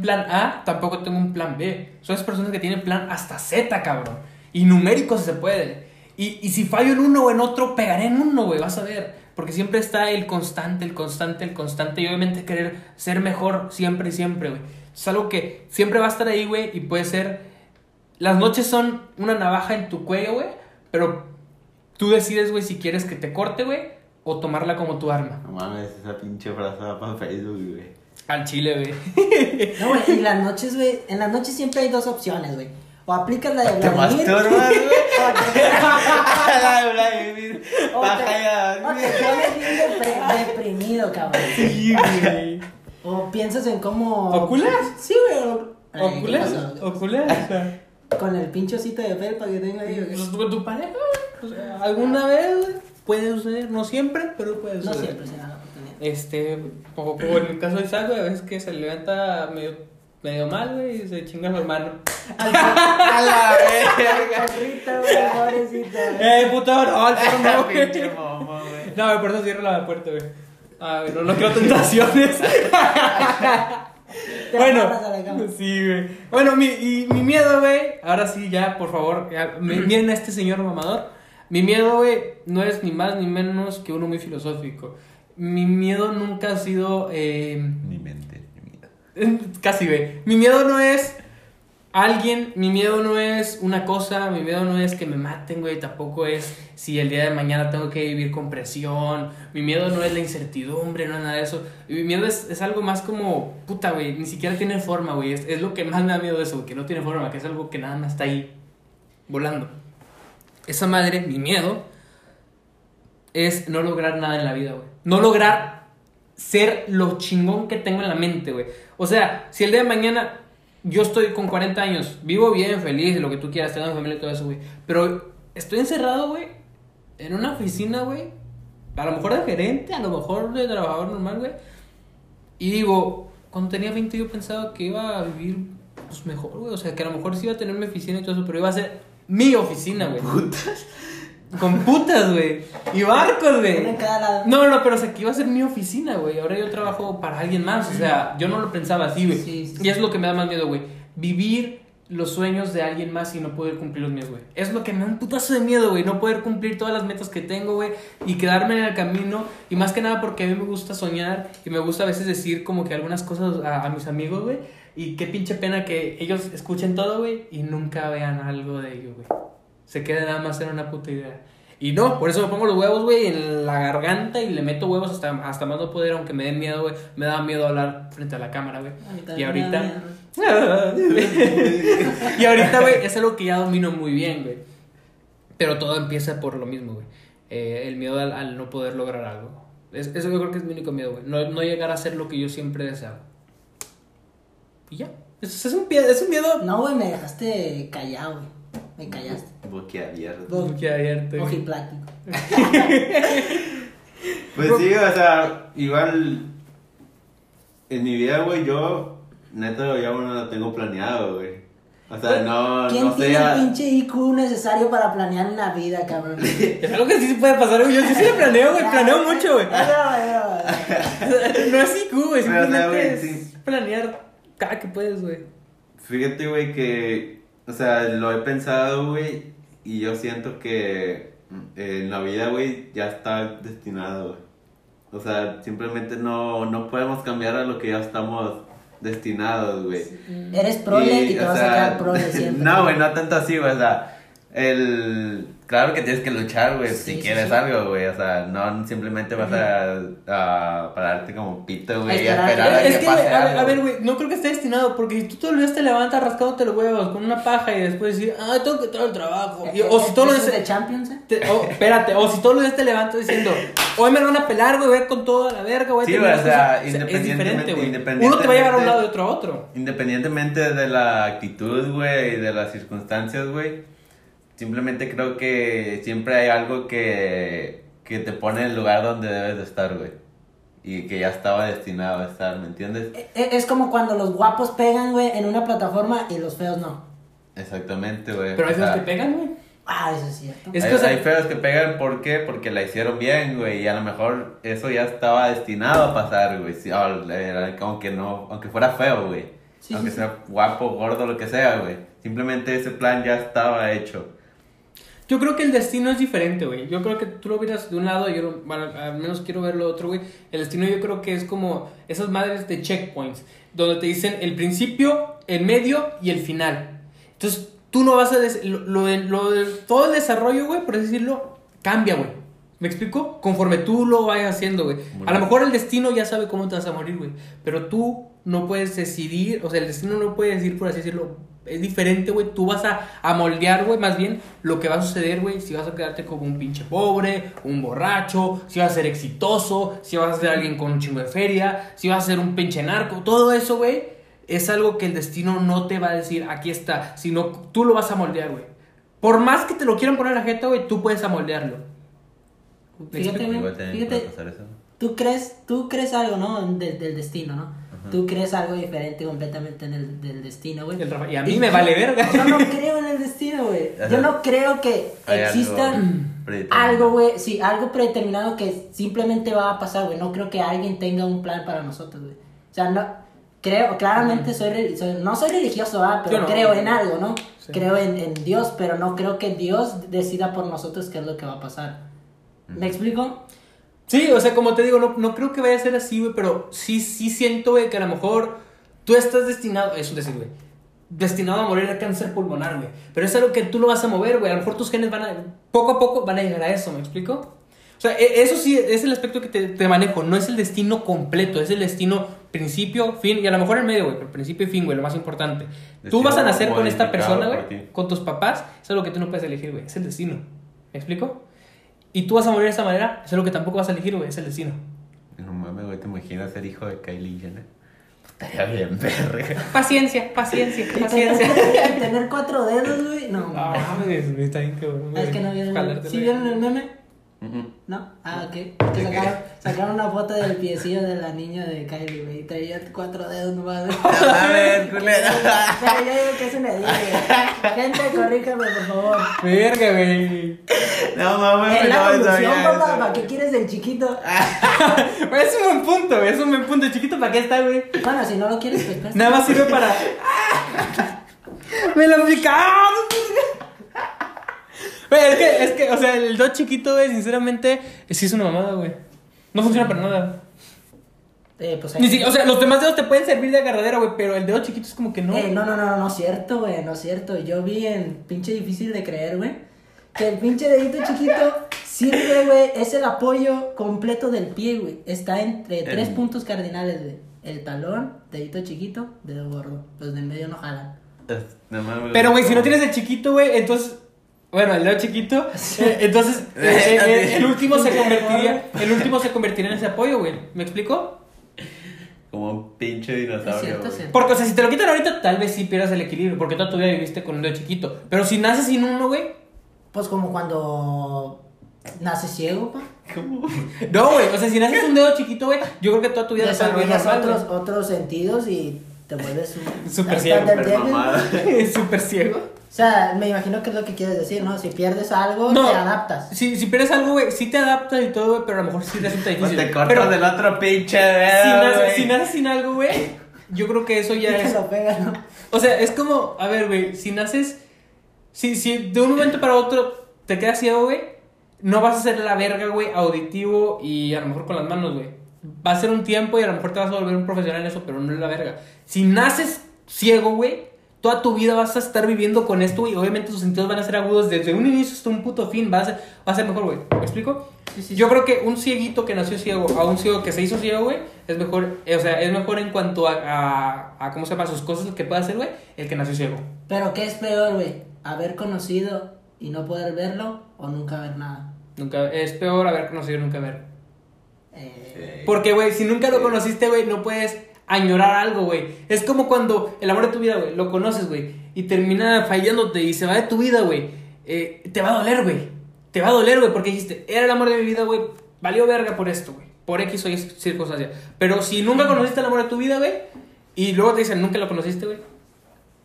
plan A, tampoco tengo un plan B. Son esas personas que tienen plan hasta Z, cabrón. Y numérico se puede. Y, y si fallo en uno o en otro, pegaré en uno, güey, vas a ver. Porque siempre está el constante, el constante, el constante. Y obviamente querer ser mejor siempre y siempre, güey. Es algo que siempre va a estar ahí, güey. Y puede ser. Las noches son una navaja en tu cuello, güey. Pero Tú decides, güey, si quieres que te corte, güey, o tomarla como tu arma. No mames, esa pinche frase va para Facebook, güey. Al chile, güey. No, güey, en las noches, güey, en las noches siempre hay dos opciones, güey. O aplicas la de Te Vladimir. masturbas, te- La de Vladimir. Baja o te pones bien deprimido, cabrón. Sí, güey. O piensas en cómo. ¿Oculas? Sí, güey. o- Ay, ¿qué ¿Oculas? ¿Oculas? Con el pinche osito de felpa que tengo ahí, Pues, güey. con tu pareja, alguna vez, puede suceder. No siempre, pero puede No suceder. siempre se da la oportunidad. Este, o como en el caso de Isaac, a veces que se levanta medio, medio mal, güey, y se chinga a su hermano. A la verga. Perrito, güey. ¡Eh, puto! No, el perro no, güey. No, güey, por eso cierro la puerta, güey. Ah, güey, no, no quiero tentaciones. Te bueno, sí, güey. Bueno, mi, y mi miedo, güey, ahora sí, ya, por favor, ya, mi- miren a este señor mamador. Mi miedo, güey, no es ni más ni menos que uno muy filosófico. Mi miedo nunca ha sido... Eh, Ni mente. Casi, güey. Mi miedo no es alguien, mi miedo no es una cosa, mi miedo no es que me maten, güey. Tampoco es si el día de mañana tengo que vivir con presión. Mi miedo no es la incertidumbre, no es nada de eso. Mi miedo es, es algo más como, puta, güey, ni siquiera tiene forma, güey. Es, es lo que más me da miedo de eso, que no tiene forma, que es algo que nada más está ahí, volando. Esa madre, mi miedo, es no lograr nada en la vida, güey. No lograr ser lo chingón que tengo en la mente, güey. O sea, si el día de mañana yo estoy con 40 años, vivo bien, feliz, lo que tú quieras, tengo familia y todo eso, güey. Pero estoy encerrado, güey, en una oficina, güey. A lo mejor de gerente, a lo mejor de trabajador normal, güey. Y digo, cuando tenía 20 yo pensaba que iba a vivir pues mejor, güey. O sea, que a lo mejor sí iba a tener mi oficina y todo eso, pero iba a ser mi oficina, güey. Putas. Con putas, güey. Y barcos, güey. No, no, pero o sea, que iba a ser mi oficina, güey. Ahora yo trabajo para alguien más. O sea, yo no lo pensaba así, güey. Sí, sí, Y es lo que me da más miedo, güey. Vivir los sueños de alguien más y no poder cumplir los míos, güey. Es lo que me da un putazo de miedo, güey. No poder cumplir todas las metas que tengo, güey. Y quedarme en el camino. Y más que nada porque a mí me gusta soñar. Y me gusta a veces decir como que algunas cosas a, a mis amigos, güey. Y qué pinche pena que ellos escuchen todo, güey. Y nunca vean algo de ello, güey. Se quede nada más en una puta idea. Y no, por eso me pongo los huevos, güey, en la garganta y le meto huevos hasta, hasta más no poder, aunque me den miedo, güey. Me da miedo hablar frente a la cámara, güey. Y ahorita... y ahorita, güey, es algo que ya domino muy bien, güey. Pero todo empieza por lo mismo, güey. Eh, el miedo al, al no poder lograr algo. Es- eso yo creo que es mi único miedo, güey. No, no llegar a ser lo que yo siempre he deseado. Y ya. Es, es un, es un miedo... No, güey, me dejaste callado, güey. Me callaste. Boquiabierto. Bo- Boquiabierto, güey. Ojiplático. Pues sí, o sea, igual. En mi vida, güey, yo. Neta, ya no lo tengo planeado, güey. O sea, no, ¿Quién no sé. tiene el a- pinche IQ necesario para planear una vida, cabrón? Es algo que sí se puede pasar, güey. Yo sí, sí lo planeo, güey. Planeo mucho, güey. No es IQ, güey. Pero, o sea, Simplemente güey, es sí. planear cada que puedes, güey. Fíjate, güey, que. O sea, lo he pensado, güey. Y yo siento que. eh, En la vida, güey, ya está destinado, güey. O sea, simplemente no, no podemos cambiar a lo que ya estamos destinados, güey. Eres prole y, te vas sea, a quedar prole siempre. No, güey, no tanto así, güey. O sea, el. Claro que tienes que luchar, güey, Sí, si sí, quieres sí. algo, güey. O sea, no simplemente vas a, a pararte como pito, güey, y a Esperar. a Es que que, pase a, ver- algo. a ver, güey, no creo que esté destinado, porque si tú todos los días te levantas rascándote los huevos con una paja y después decir, ah, tengo que entrar al trabajo. Y- o si todos los ¿Eso es días. de Champions, eh? te- espérate, o si todos los días te levantas diciendo, hoy me van a pelar, güey, voy a ir con toda la verga, güey. Sí, güey, o sea, es diferente, independientemente- güey. Uno te va a llevar a un independientemente- lado y otro a otro. Independientemente de la actitud, güey, y de las circunstancias, güey. Simplemente creo que siempre hay algo que, que te pone en el lugar donde debes de estar, güey. Y que ya estaba destinado a estar, ¿me entiendes? E- e- Es como cuando los guapos pegan, güey, en una plataforma y los feos no. Exactamente, güey. Pero hay feos que pegan, güey. Ah, eso es cierto. Es hay, que, o sea- hay feos que pegan, ¿por qué? Porque la hicieron bien, güey, y a lo mejor eso ya estaba destinado a pasar, güey, sí, aunque no, aunque fuera feo, güey, Sí, aunque sí, sea guapo, gordo, lo que sea, güey, simplemente ese plan ya estaba hecho. Yo creo que el destino es diferente, güey. Yo creo que tú lo miras de un lado y yo, lo- bueno, al menos quiero ver lo otro, güey. El destino yo creo que es como esas madres de checkpoints, donde te dicen el principio, el medio y el final. Entonces, tú no vas a... des- lo, lo lo todo el desarrollo, güey, por así decirlo, cambia, güey. ¿Me explico? Conforme tú lo vayas haciendo, güey. A lo mejor el destino ya sabe cómo te vas a morir, güey. Pero tú no puedes decidir, o sea, el destino no puede decir, por así decirlo, es diferente, güey. Tú vas a, a moldear, güey, más bien lo que va a suceder, güey. Si vas a quedarte como un pinche pobre, un borracho, si vas a ser exitoso, si vas a ser alguien con un chingo de feria, si vas a ser un pinche narco. Todo eso, güey, es algo que el destino no te va a decir, aquí está, sino tú lo vas a moldear, güey. Por más que te lo quieran poner a la jeta, güey, tú puedes amoldearlo. ¿Me Fíjate, fíjate. puede pasar eso. Tú crees, tú crees algo, ¿no? De- del destino, ¿no? Tú crees algo diferente completamente en el del destino, güey. Y a mí me vale verga. Yo no creo en el destino, güey. Yo no creo que Hay exista algo, güey. Sí, algo predeterminado que simplemente va a pasar, güey. No creo que alguien tenga un plan para nosotros, güey. O sea, no. Creo, claramente soy, soy- no soy religioso, ah, pero Yo no. creo en algo, ¿no? Sí. Creo en, en Dios, pero no creo que Dios decida por nosotros qué es lo que va a pasar. ¿Me explico? Sí, o sea, como te digo, no, no creo que vaya a ser así, güey, pero sí, sí siento, güey, que a lo mejor tú estás destinado, eso decir, güey, destinado a morir de cáncer pulmonar, güey. Pero es algo que tú lo vas a mover, güey. A lo mejor tus genes van a, poco a poco van a llegar a eso, ¿me explico? O sea, e- eso sí es el aspecto que te, te manejo, no es el destino completo, es el destino principio, fin, y a lo mejor en medio, güey, pero principio y fin, güey, lo más importante. tú Destino vas a nacer con esta persona, güey, con tus papás, es algo que tú no puedes elegir, güey, es el destino. ¿Me explico? Y tú vas a morir de esa manera, es algo que tampoco vas a elegir, güey, es el destino. No mames, güey, te imaginas ser hijo de Kylie Jenner. Estaría bien, verga. Paciencia, paciencia, paciencia. Tener cuatro dedos, güey. No, Ah, mames, güey, está bien cabrón, es que no vieron. ¿Sí vieron el meme? ¿No? Ah, ok. Que sacaron, sacaron una foto del piecillo de la niña de Kylie, güey. Traía cuatro dedos nomás. No mames, culera. Pero yo digo que es una güey. Gente, corríjame, por favor. Verga, güey. No mames, En la no evolución, sabía papá. ¿para qué quieres el chiquito? Es un buen punto, güey, es un buen punto. Chiquito, ¿para qué está, güey? Bueno, si no lo quieres, pues presta. Nada más sirve para. ¡Me lo aplicamos! Es que, es que, o sea, el do chiquito, güey, sinceramente, sí es una mamada, güey. No funciona para nada. Eh, pues ahí. Ni si- o sea, los demás dedos te pueden servir de agarradera, güey, pero el dedo chiquito es como que no. Eh, no, no, no, no, no es cierto, güey, no es cierto. Yo vi en pinche difícil de creer, güey, que el pinche dedito chiquito sirve, güey, es el apoyo completo del pie, güey. Está entre tres puntos cardinales, güey. El talón, dedito chiquito, dedo gordo. Los de en medio no jalan. No mames. Pero, güey, si no tienes el chiquito, güey, entonces. Bueno, el dedo chiquito. eh, entonces, eh, eh, el último se convertiría. El último se convertiría en ese apoyo, güey. ¿Me explico? Como un pinche dinosaurio. Es cierto, güey. es cierto. Porque, o sea, si te lo quitan ahorita, tal vez sí pierdas el equilibrio. Porque toda tu vida viviste con un dedo chiquito. Pero si naces sin uno, güey. Pues como cuando naces ciego, pa. ¿Cómo? No, güey. O sea, si naces un dedo chiquito, güey, yo creo que toda tu vida Desarrollas otros, otros sentidos y te vuelves un... Súper hasta ciego. Es súper ciego. O sea, me imagino que es lo que quieres decir, ¿no? Si pierdes algo, No. te adaptas. Si, si pierdes algo, güey, sí te adaptas y todo, güey, pero a lo mejor sí resulta Pues difícil. te cortas pero del otro pinche si, dedo, si naces sin algo, güey, yo creo que eso ya es lo pega, ¿no? O sea, es como, a ver, güey, si naces, si, si de un momento para otro te quedas ciego, güey, no vas a ser la verga, güey, auditivo y a lo mejor con las manos, güey. Va a ser un tiempo y a lo mejor te vas a volver un profesional en eso, pero no es la verga. Si naces ciego, güey, toda tu vida vas a estar viviendo con esto, güey, y obviamente tus sentidos van a ser agudos desde un inicio hasta un puto fin, va a ser, va a ser mejor, güey. ¿Me explico? Sí, sí, Yo sí. creo que un cieguito que nació ciego a un ciego que se hizo ciego, güey, es mejor, eh, o sea, es mejor en cuanto a, a, a ¿cómo se llama? Sus cosas que puede hacer, güey, el que nació ciego. Pero ¿qué es peor, güey? ¿Haber conocido y no poder verlo o nunca ver nada? Nunca, es peor haber conocido y nunca ver. Eh, Porque, güey, si nunca lo conociste, güey, no puedes añorar algo, güey. Es como cuando el amor de tu vida, güey, lo conoces, güey, y termina fallándote y se va de tu vida, güey. Eh, te va a doler, güey. Te va a doler, güey, porque dijiste, era el amor de mi vida, güey, valió verga por esto, güey. Por X o Y circunstancia. Pero si nunca conociste el amor de tu vida, güey, y luego te dicen, nunca lo conociste, güey,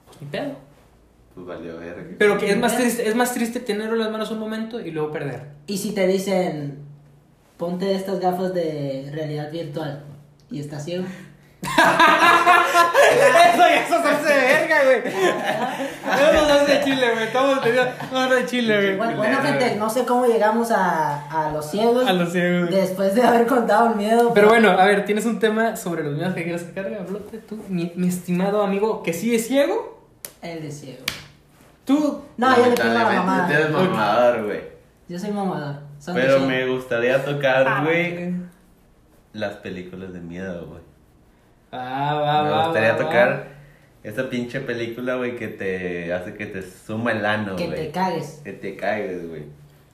pues ni pedo. Pues valió verga. Pero que es más triste, es más triste tenerlo en las manos un momento y luego perder. Y si te dicen, ponte estas gafas de realidad virtual y estás ciego. Eso ya hacerse de verga, güey. Eso se hace de Chile, güey. Estamos teniendo. No, de Chile, güey. Bueno, bueno, gente, no sé cómo llegamos a, a los ciegos. A los ciegos. Después de haber contado el miedo. Pero bueno, a ver, ¿tienes un tema sobre los miedos que quieras sacar? Hablote tú, mi, mi estimado amigo que sí es ciego. El de ciego. Tú. No, yo le pego a la mamada. Tú eres mamador, güey. Yo soy mamador. Son Pero me gustaría tocar, Ah, güey, las películas de miedo, güey. Ah, va, Me va, gustaría va, va. tocar esa pinche película, güey, que te hace que te suma el ano, Que güey. te cagues. Que te caigas, güey.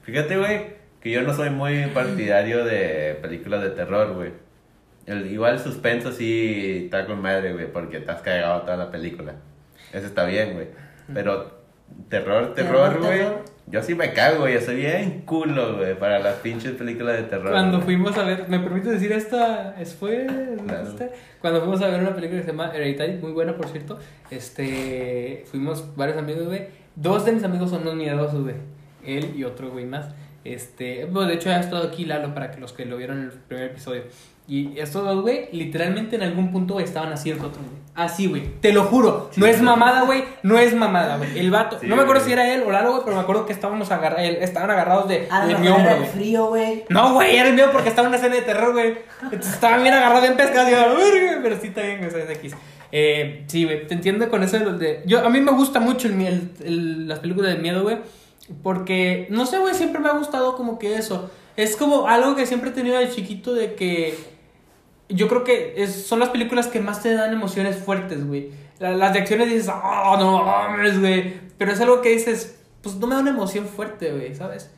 Fíjate, güey, que yo no soy muy partidario de películas de terror, güey. El, igual el suspenso sí está con madre, güey, porque te has cagado toda la película. Eso está bien, güey. Pero terror, terror, Terror, güey. Yo sí me cago. Yo soy bien culo, güey, para las pinches películas de terror. Cuando güey. fuimos a ver, ¿me permite decir esta? ¿Fue? Claro. Cuando fuimos a ver una película que se llama Hereditary, muy buena por cierto, este, fuimos varios amigos, güey. Dos de mis amigos son unos miedosos, güey. Él y otro güey más. Este, bueno, de hecho ya ha estado aquí Lalo para que los que lo vieron en el primer episodio. Y estos dos, güey, literalmente en algún punto estaban así otros, güey. Así, güey. Te lo juro. no es mamada, güey. No es mamada, güey. El vato. Sí, no me acuerdo si era él o Lalo, güey, pero me acuerdo que estábamos agarrados, estaban agarrados de, A de mi mejor hombro, era el güey. frío, güey. No, güey, era el mío porque estaba en una escena de terror, güey. Entonces estaban bien agarrados, bien pescados. Y yo, "Verga", pero sí está bien, güey, es X. Eh, sí, güey, te entiendo con eso de los de. Yo, a mí me gusta mucho el, el- el- las películas de miedo, güey. Porque, no sé, güey, siempre me ha gustado como que eso. Es como algo que siempre he tenido de chiquito de que. Yo creo que es- son las películas que más te dan emociones fuertes, güey. La- Las de acciones dices, oh, no mames, güey. Pero es algo que dices, pues no me da una emoción fuerte, güey, ¿sabes?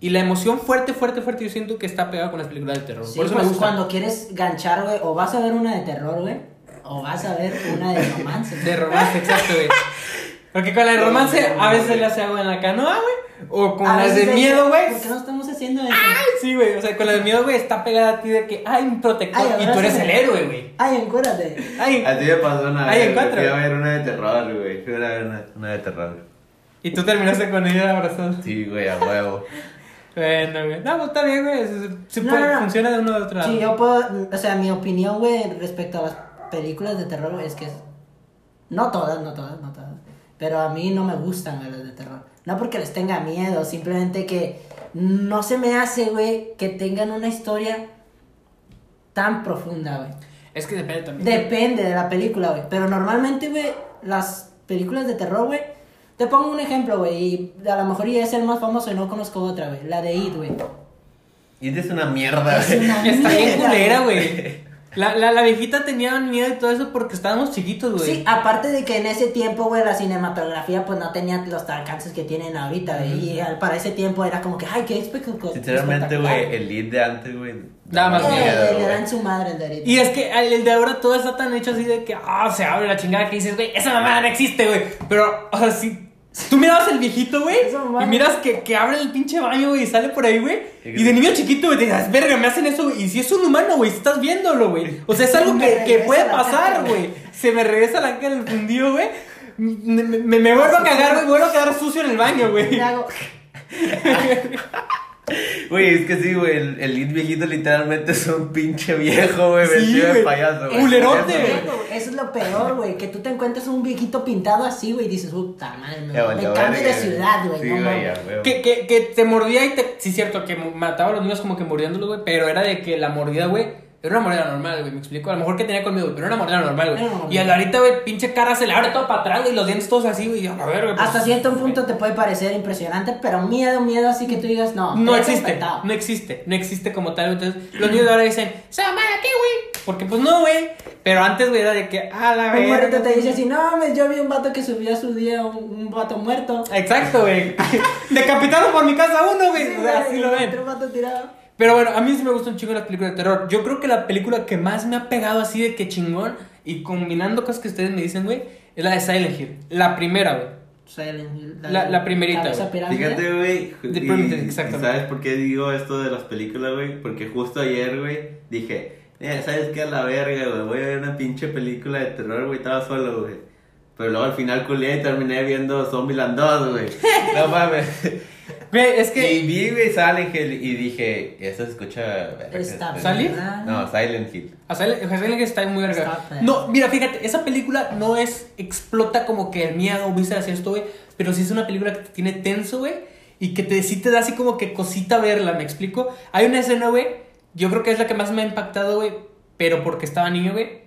Y la emoción fuerte, fuerte, fuerte, yo siento que está pegada con las películas de terror. Sí, Por eso pues me gusta. cuando quieres ganchar, güey, o vas a ver una de terror, güey, o vas a ver una de romance. De romance, exacto, güey. Porque con la de romance a veces le hace agua en la canoa, güey. O con A las de miedo, güey. ¿Por qué no estamos haciendo eso? Sí, güey. O sea, con la de miedo, güey, está pegada a ti de que hay un protector Ay, y tú eres el héroe, güey. Ay, encuérdate. Ay, Así me pasó una Ahí vez. encuentro. Fui a ver una de terror, güey. Fui a ver una, una de terror. y tú terminaste con ella abrazado. Sí, güey, a huevo. Bueno, güey. No, pues está bien, güey. Se, se No, puede- no, no. funciona de uno de otro lado. Sí, yo puedo, o sea, mi opinión, güey, respecto a las películas de terror, güey, es que es- no todas, no todas, no todas, pero a mí no me gustan güey, las de terror. No porque les tenga miedo, simplemente que no se me hace, güey, que tengan una historia tan profunda, güey. Es que depende también. Depende de la película, güey. Pero normalmente, güey, las películas de terror, güey. Te pongo un ejemplo, güey. Y a lo mejor ya es el más famoso y no conozco otra, güey. La de It, güey. Y es una mierda, Es güey. Está bien culera, güey. La, la, la viejita tenía miedo y todo eso porque estábamos chiquitos, güey. Sí, aparte de que en ese tiempo, güey, la cinematografía pues no tenía los alcances que tienen ahorita, güey. Y al- para ese tiempo era como que, ay, qué espectacular. Sinceramente, güey, el lead de antes, güey. Daba más miedo, miedo, le dan su madre el de ahorita. Y es que el el de ahora todo está tan hecho así de que, ah, se abre la chingada que dices, güey, esa mamada no existe, güey. Pero, o sea, si tú mirabas el viejito, güey, y miras que, que abre el pinche baño, güey, y sale por ahí, güey. Y de niño chiquito, güey, te dices, verga, me hacen eso, güey. Y si es un humano, güey, estás viéndolo, güey. O sea, es algo que, que puede pasar, güey. Se me regresa la cara del fundido, güey. Me, me, me vuelvo a cagar, güey, vuelvo a quedar sucio en el baño, güey. Güey, es que sí, güey, el, el lead viejito literalmente es un pinche viejo, güey, Sí, vestido de payaso, güey. Culerote, Eso, es lo peor, güey. Que tú te encuentres un viejito pintado así, güey, y dices, puta madre, me, me cambio de ciudad, güey. Sí, no güey, mames. Que, que, que te mordía y te. Sí, cierto, que mataba a los niños como que mordiéndolos, güey. Pero era de que la mordida, güey. Era una mordida normal, güey. Me explico. A lo mejor que tenía conmigo, pero era una mordida normal, güey. Mordida. Y ahorita, güey, pinche cara se le abre todo para atrás, güey. Y los dientes todos así, güey. A ver, güey. pues, Hasta cierto punto te puede parecer impresionante, pero miedo, miedo, así que tú digas, no. No existe, no existe, no existe como tal. Entonces, los niños de ahora dicen, ¡Se mamá aquí, güey! Porque pues no, güey. Pero antes, güey, era de que, a la Un morrito verga. te dice así, no mames, yo vi un vato que subió a su día un, un vato muerto. Exacto, güey. Decapitado por mi casa uno, güey. o sea, así lo ven. Otro vato tirado. Pero bueno, a mí sí me gustan un chingo las películas de terror. Yo creo que la película que más me ha pegado así de que chingón y combinando cosas que ustedes me dicen, güey, es la de Silent Hill. La primera, güey. Silent Hill, La- la primerita, güey. Fíjate, güey. The y-. ¿Sabes por qué digo esto de las películas, güey? Porque justo ayer, güey, dije, eh, ¿sabes qué? A la verga, güey. Voy a ver una pinche película de terror, güey. Estaba solo, güey. Pero luego al final culé y terminé viendo Zombieland 2, güey. No mames. Güey, es que. Y vi, güey, Silent Hill y dije, eso se escucha. Está ¿Silent? No, Silent Hill. A Silent, Hill está muy verga. No, mira, fíjate, esa película no es. Explota como que el miedo, viste hacer esto, güey. Pero sí es una película que te tiene tenso, güey. Y que te, sí te da así como que cosita verla, ¿me explico? Hay una escena, güey. Yo creo que es la que más me ha impactado, güey. Pero porque estaba niño, güey.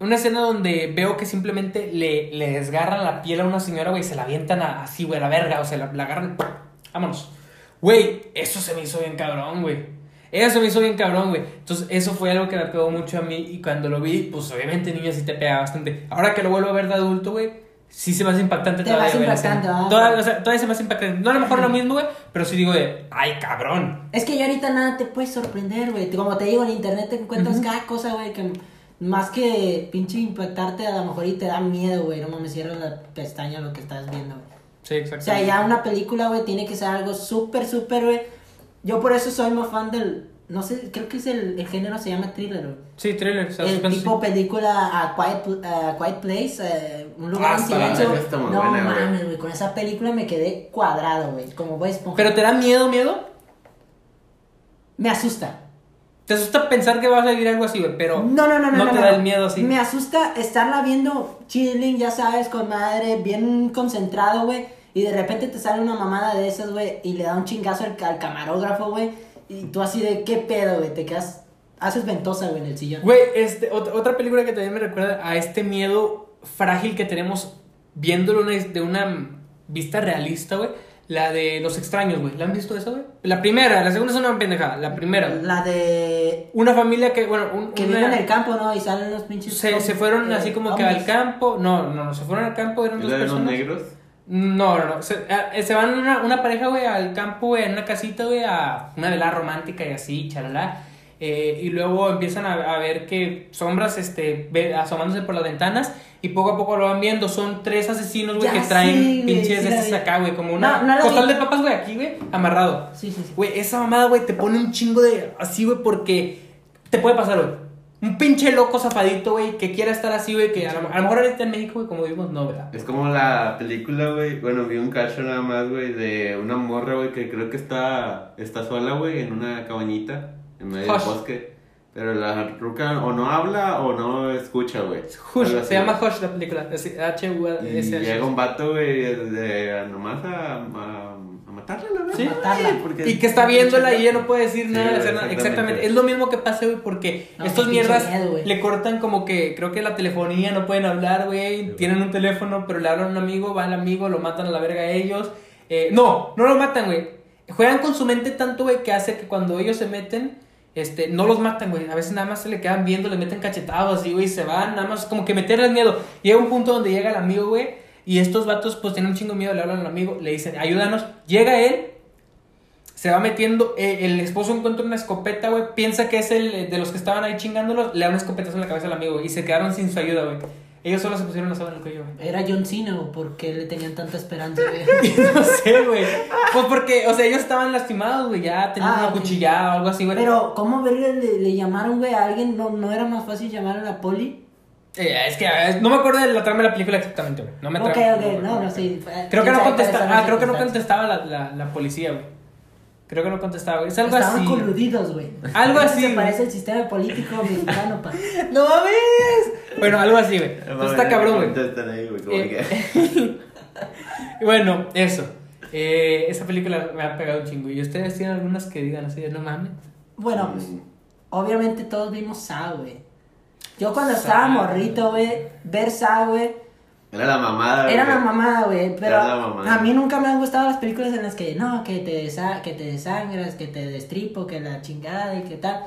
Una escena donde veo que simplemente le, le desgarran la piel a una señora, güey. y Se la avientan a- así, güey, a la verga. O sea, la, la agarran. Vámonos. Güey, eso se me hizo bien cabrón, güey. Eso se me hizo bien cabrón, güey. Entonces, eso fue algo que me pegó mucho a mí. Y cuando lo vi, pues obviamente niño sí te pega bastante. Ahora que lo vuelvo a ver de adulto, güey, sí se me hace impactante Te todavía. la impactante. Todavía, o sea, todavía se me hace impactante. No a lo mejor lo mismo, güey, pero sí digo de, ay, cabrón. Es que ya ahorita nada te puede sorprender, güey. Como te digo, en internet te encuentras cada cosa, güey, que más que pinche impactarte, a lo mejor y te da miedo, güey. No mames, cierras la pestaña lo que estás viendo, güey. Sí, O exacto. sea, ya una película, güey, tiene que ser algo súper, súper, güey. Yo por eso soy más fan del. No sé, creo que es el, el género se llama thriller, güey. Sí, thriller, o sea, El tipo sí. película a Quiet, a Quiet Place, eh, un lugar Ah, en silencio. esa está muy no buena, mames, güey, con esa película me quedé cuadrado, güey, como Bob Esponja. Pero te da miedo, miedo. Me asusta. Te asusta pensar que vas a vivir algo así, güey, pero No, no, no, no. no te no, da no. el miedo así. Me asusta estarla viendo chilling, ya sabes, con madre, bien concentrado, güey. Y de repente te sale una mamada de esas, güey, y le da un chingazo al, al camarógrafo, güey. Y tú así de, ¿qué pedo, güey? Te quedas, haces ventosa, güey, en el sillón. Güey, este, ot- otra película que también me recuerda a este miedo frágil que tenemos viéndolo una- de una vista realista, güey. La de Los Extraños, güey. ¿La han visto esa, güey? La primera, la segunda es una pendejada. La primera. La de... Una familia que, bueno, un- Que una- viven en el campo, ¿no? Y salen los pinches... se, se fueron eh, así como que hombres. al campo. No, no, no, se fueron al campo, eran ¿Es dos la de los personas. negros? No, no, no. Se, eh, se van una, una pareja, güey, al campo, güey, en una casita, güey, a una velada romántica y así, chalala. Eh, y luego empiezan a, a ver que sombras, este, ve- asomándose por las ventanas. Y poco a poco lo van viendo. Son tres asesinos, güey, que traen sí, pinches sí de vi. acá, güey, como una No, costal vi. de papas, güey, aquí, güey, amarrado. Sí, sí, sí. Güey, esa mamada, güey, te pone un chingo de así, güey, porque te puede pasar, güey. Un pinche loco zafadito, güey, que quiera estar así, güey, que a lo, a lo mejor ahorita en México, güey, como vimos, no, ¿verdad? Es como la película, güey. Bueno, vi un cacho nada más, güey, de una morra, güey, que creo que está, está sola, güey, en una cabañita en medio Hush. del bosque. Pero la ruca o no habla o no escucha, güey. Hush, así, se llama. Hush la película. Es h u s h llega un vato, güey, de, nomás a matarla, la verdad. Sí. Matarla. porque- Y que está viéndola y ella no puede decir Sí, nada, güey, exactamente. Exactamente. Es lo mismo que pasa, güey, porque No, estos mierdas miedo, le cortan como que, creo que la telefonía, no pueden hablar, güey. Tienen un teléfono, pero le hablan a un amigo, va el amigo, lo matan a la verga a ellos. Eh, no, no lo matan, güey. Juegan con su mente tanto, güey, que hace que cuando ellos se meten, este, no los matan, güey. A veces nada más se le quedan viendo, le meten cachetados así, güey, y se van, nada más como que meterles miedo. Llega un punto donde llega el amigo, güey, y estos vatos, pues tienen un chingo miedo, le hablan al amigo, le dicen, ayúdanos. Llega él, se va metiendo, eh, el esposo encuentra una escopeta, güey, piensa que es el eh, de los que estaban ahí chingándolos, le da un escopetazo en la cabeza al amigo, güey, y se quedaron sin su ayuda, güey. Ellos solo se pusieron la soga en el cuello, güey. Era John Cena, güey, ¿por qué le tenían tanta esperanza, güey? no sé, güey. Pues porque, o sea, ellos estaban lastimados, güey, ya tenían Ah, una cuchillada o algo así, güey. Pero, ¿cómo verga le, le llamaron, güey, a alguien? ¿No, ¿No era más fácil llamar a la poli? Es que no me acuerdo de la trama de la película exactamente, güey. No me Ok, tra- ok, no, no, sí. Creo que no contestaba, ah, creo que no contestaba la, la, la policía, güey. Creo que no contestaba, güey. Es algo Estaban así. coludidos, güey. Algo Eso así, Se güey. parece al sistema político mexicano, pa. ¡No mames! Bueno, algo así, güey. Entonces está cabrón, güey. Contestan ahí, güey, como Eh, que- Y bueno, eso. Eh, esa película me ha pegado un chingo. ¿Y ustedes tienen algunas que digan así de no mames? Bueno, pues, obviamente todos vimos Sa, güey. Yo cuando Sa. estaba morrito, güey, ver Sa, güey, Era la mamada, güey. era la mamada, güey. Pero Era la mamada. a mí nunca me han gustado las películas en las que, no, que te, desa- que te desangras, que te destripo, que la chingada y que tal.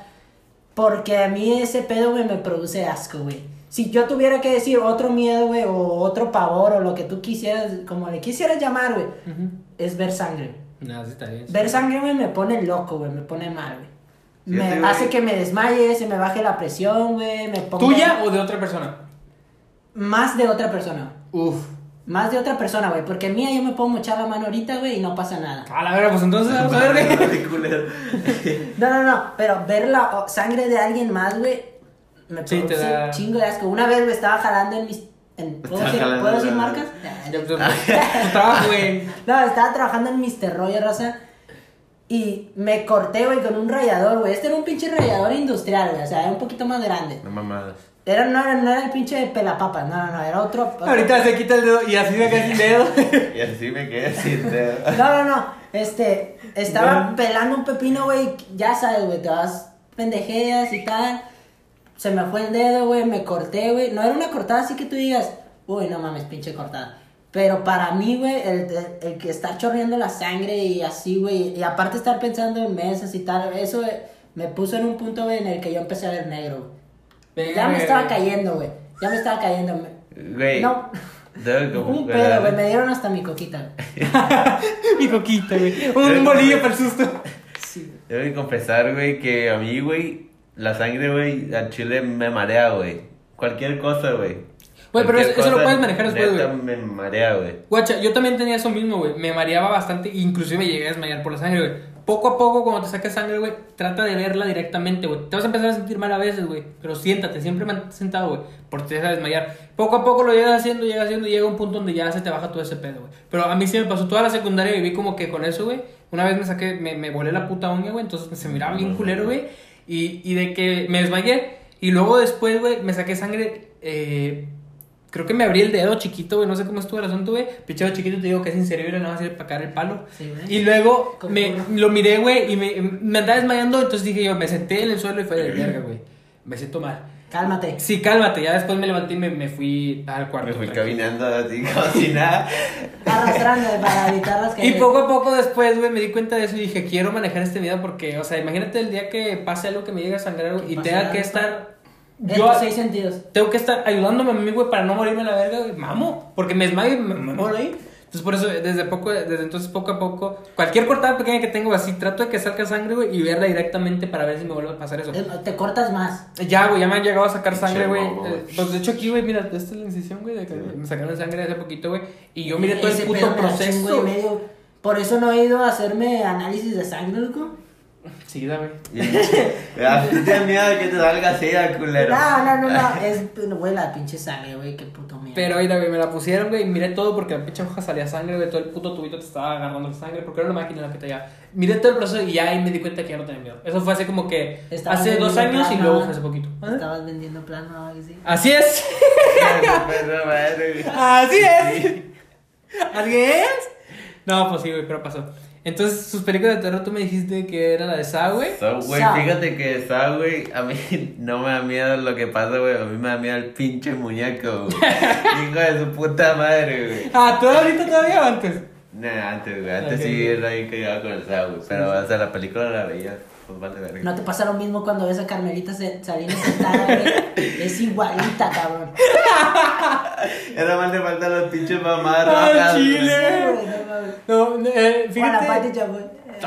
Porque a mí ese pedo, güey, me produce asco, güey. Si yo tuviera que decir otro miedo, güey, o otro pavor, o lo que tú quisieras, como le quisieras llamar, güey, es ver sangre. No, sí está bien. Ver sangre, güey, me pone loco, güey, me pone mal, güey. Fíjate, Me hace que me desmaye, se me baje la presión, güey, me pongo... ¿Tuya o de otra persona? Más de otra persona. Uf. Más de otra persona, güey, porque mía yo me puedo mochar la mano ahorita, güey, y no pasa nada. A la verga, pues entonces vamos a ver, güey. No, no, no, pero ver la sangre de alguien más, güey, me Sí, te da- chingo de asco. Una vez, güey, estaba jalando en mis... en- ¿Puedo decir, ¿puedo decir marcas? Ya, pues, Tu trabajo, güey. No, estaba trabajando en Mr. Rollo, raza. Y me corté, güey, con un rallador, güey. Este era un pinche rallador industrial, güey. O sea, era un poquito más grande. No mamadas. Era, no, era, no era el pinche pelapapas, no, no, no, era otro. otro- Ahorita se quita el dedo y así me queda sin dedo. Y así me quedé sin dedo. No, no, no. Este, estaba pelando un pepino, güey. Ya sabes, güey, te vas pendejeas y tal. Se me fue el dedo, güey, me corté, güey. No era una cortada así que tú digas, uy, no mames, pinche cortada. Pero para mí, güey, el, el, el que está chorreando la sangre y así, güey, y aparte estar pensando en mesas y tal, eso eh, me puso en un punto, güey, en el que yo empecé a ver negro. Ya me estaba cayendo, güey. Ya me estaba cayendo. Güey. No. Un pedo, güey. Me dieron hasta mi coquita. Mi coquita, güey. Un bolillo para el susto. Sí, que confesar, güey, que a mí, güey, la sangre, güey, al chile me marea, güey. Cualquier cosa, güey. Güey, pero eso- lo puedes manejar después, güey. Me marea, güey. Guacha, yo también tenía eso mismo, güey. Me mareaba bastante, inclusive me llegué a desmayar por la sangre, güey. Poco a poco, cuando te saques sangre, güey, trata de verla directamente, güey. Te vas a empezar a sentir mal a veces, güey. Pero siéntate, siempre mantente sentado, güey. Porque te vas a desmayar. Poco a poco lo llegas haciendo, llegas haciendo, y llega un punto donde ya se te baja todo ese pedo, güey. Pero a mí sí me pasó toda la secundaria, viví como que con eso, güey. Una vez me saqué, me, me volé la puta uña, güey. Entonces se miraba bien culero, güey. Y, y de que me desmayé. Y luego después, güey, me saqué sangre, eh. Creo que me abrí el dedo chiquito, güey. No sé cómo estuvo el asunto, güey. Pichado chiquito, te digo que es inservible, nada más sirve para caer el palo. Sí, güey. Y luego me, lo miré, güey, y me, me andaba desmayando. Entonces dije yo, me senté en el suelo y fue de verga, güey. Me siento mal. Cálmate. Sí, cálmate. Ya después me levanté y me, me fui al cuarto. Me fui tranquilo. caminando así como si nada. Arrastrando para evitar las Y caídas. poco a poco después, güey, me di cuenta de eso y dije, quiero manejar este miedo porque, o sea, imagínate el día que pase algo que me llegue a sangrar y tenga que estar... En Yo tus seis sentidos. tengo que estar ayudándome a mí, güey, para no morirme a la verga, güey. Mamo, porque me desmayo y me, me muero ahí. Entonces, por eso, desde poco, desde entonces, poco a poco, cualquier cortada pequeña que tengo así, trato de que salga sangre, güey, y verla directamente para ver si me vuelve a pasar eso. Eh, Te cortas más. Ya, güey, ya me han llegado a sacar sangre, güey. Eh, Pues de hecho aquí, güey, mira, esta es la incisión, güey, de que me sacaron sangre hace poquito, güey. Y yo miré todo el puto proceso. de. Por eso no he ido a hacerme análisis de sangre, loco. Sí, da, güey. Ya, tú tienes miedo de que te salga así, ah, culero. No, no, no, no. Es, güey, la pinche sangre, güey. Qué puto miedo. Pero, mira, güey, me la pusieron, güey, y miré todo porque la pinche hoja salía sangre, güey, todo el puto tubito te estaba agarrando la sangre, porque era una máquina la que te llevaba. Miré todo el proceso y ya ahí me di cuenta que ya no tenía miedo. Eso fue hace como que Estabas hace dos años y luego fue hace poquito. ¿Ah? Estabas vendiendo plano o algo así. Así es. Así es. ¿Así es? No, pues sí, güey, pero pasó. Entonces, sus películas de terror, tú me dijiste que era la de Saw, güey. So, güey, Saw. fíjate que güey, a mí no me da miedo lo que pasa, güey. A mí me da miedo el pinche muñeco, güey. Hijo de su puta madre, güey. Ah, ¿tú ahorita todavía o antes? Nah, antes, güey. Antes sí era ahí que iba con el Saw, güey. Pero, o sea, la película la veía, pues vale verga. ¿No te pasa lo mismo cuando ves a Carmelita Se- Salinas sentada, güey? Es igualita, cabrón. Era más le faltan los pinches Ah, güey. chile. No. No, eh, fíjate.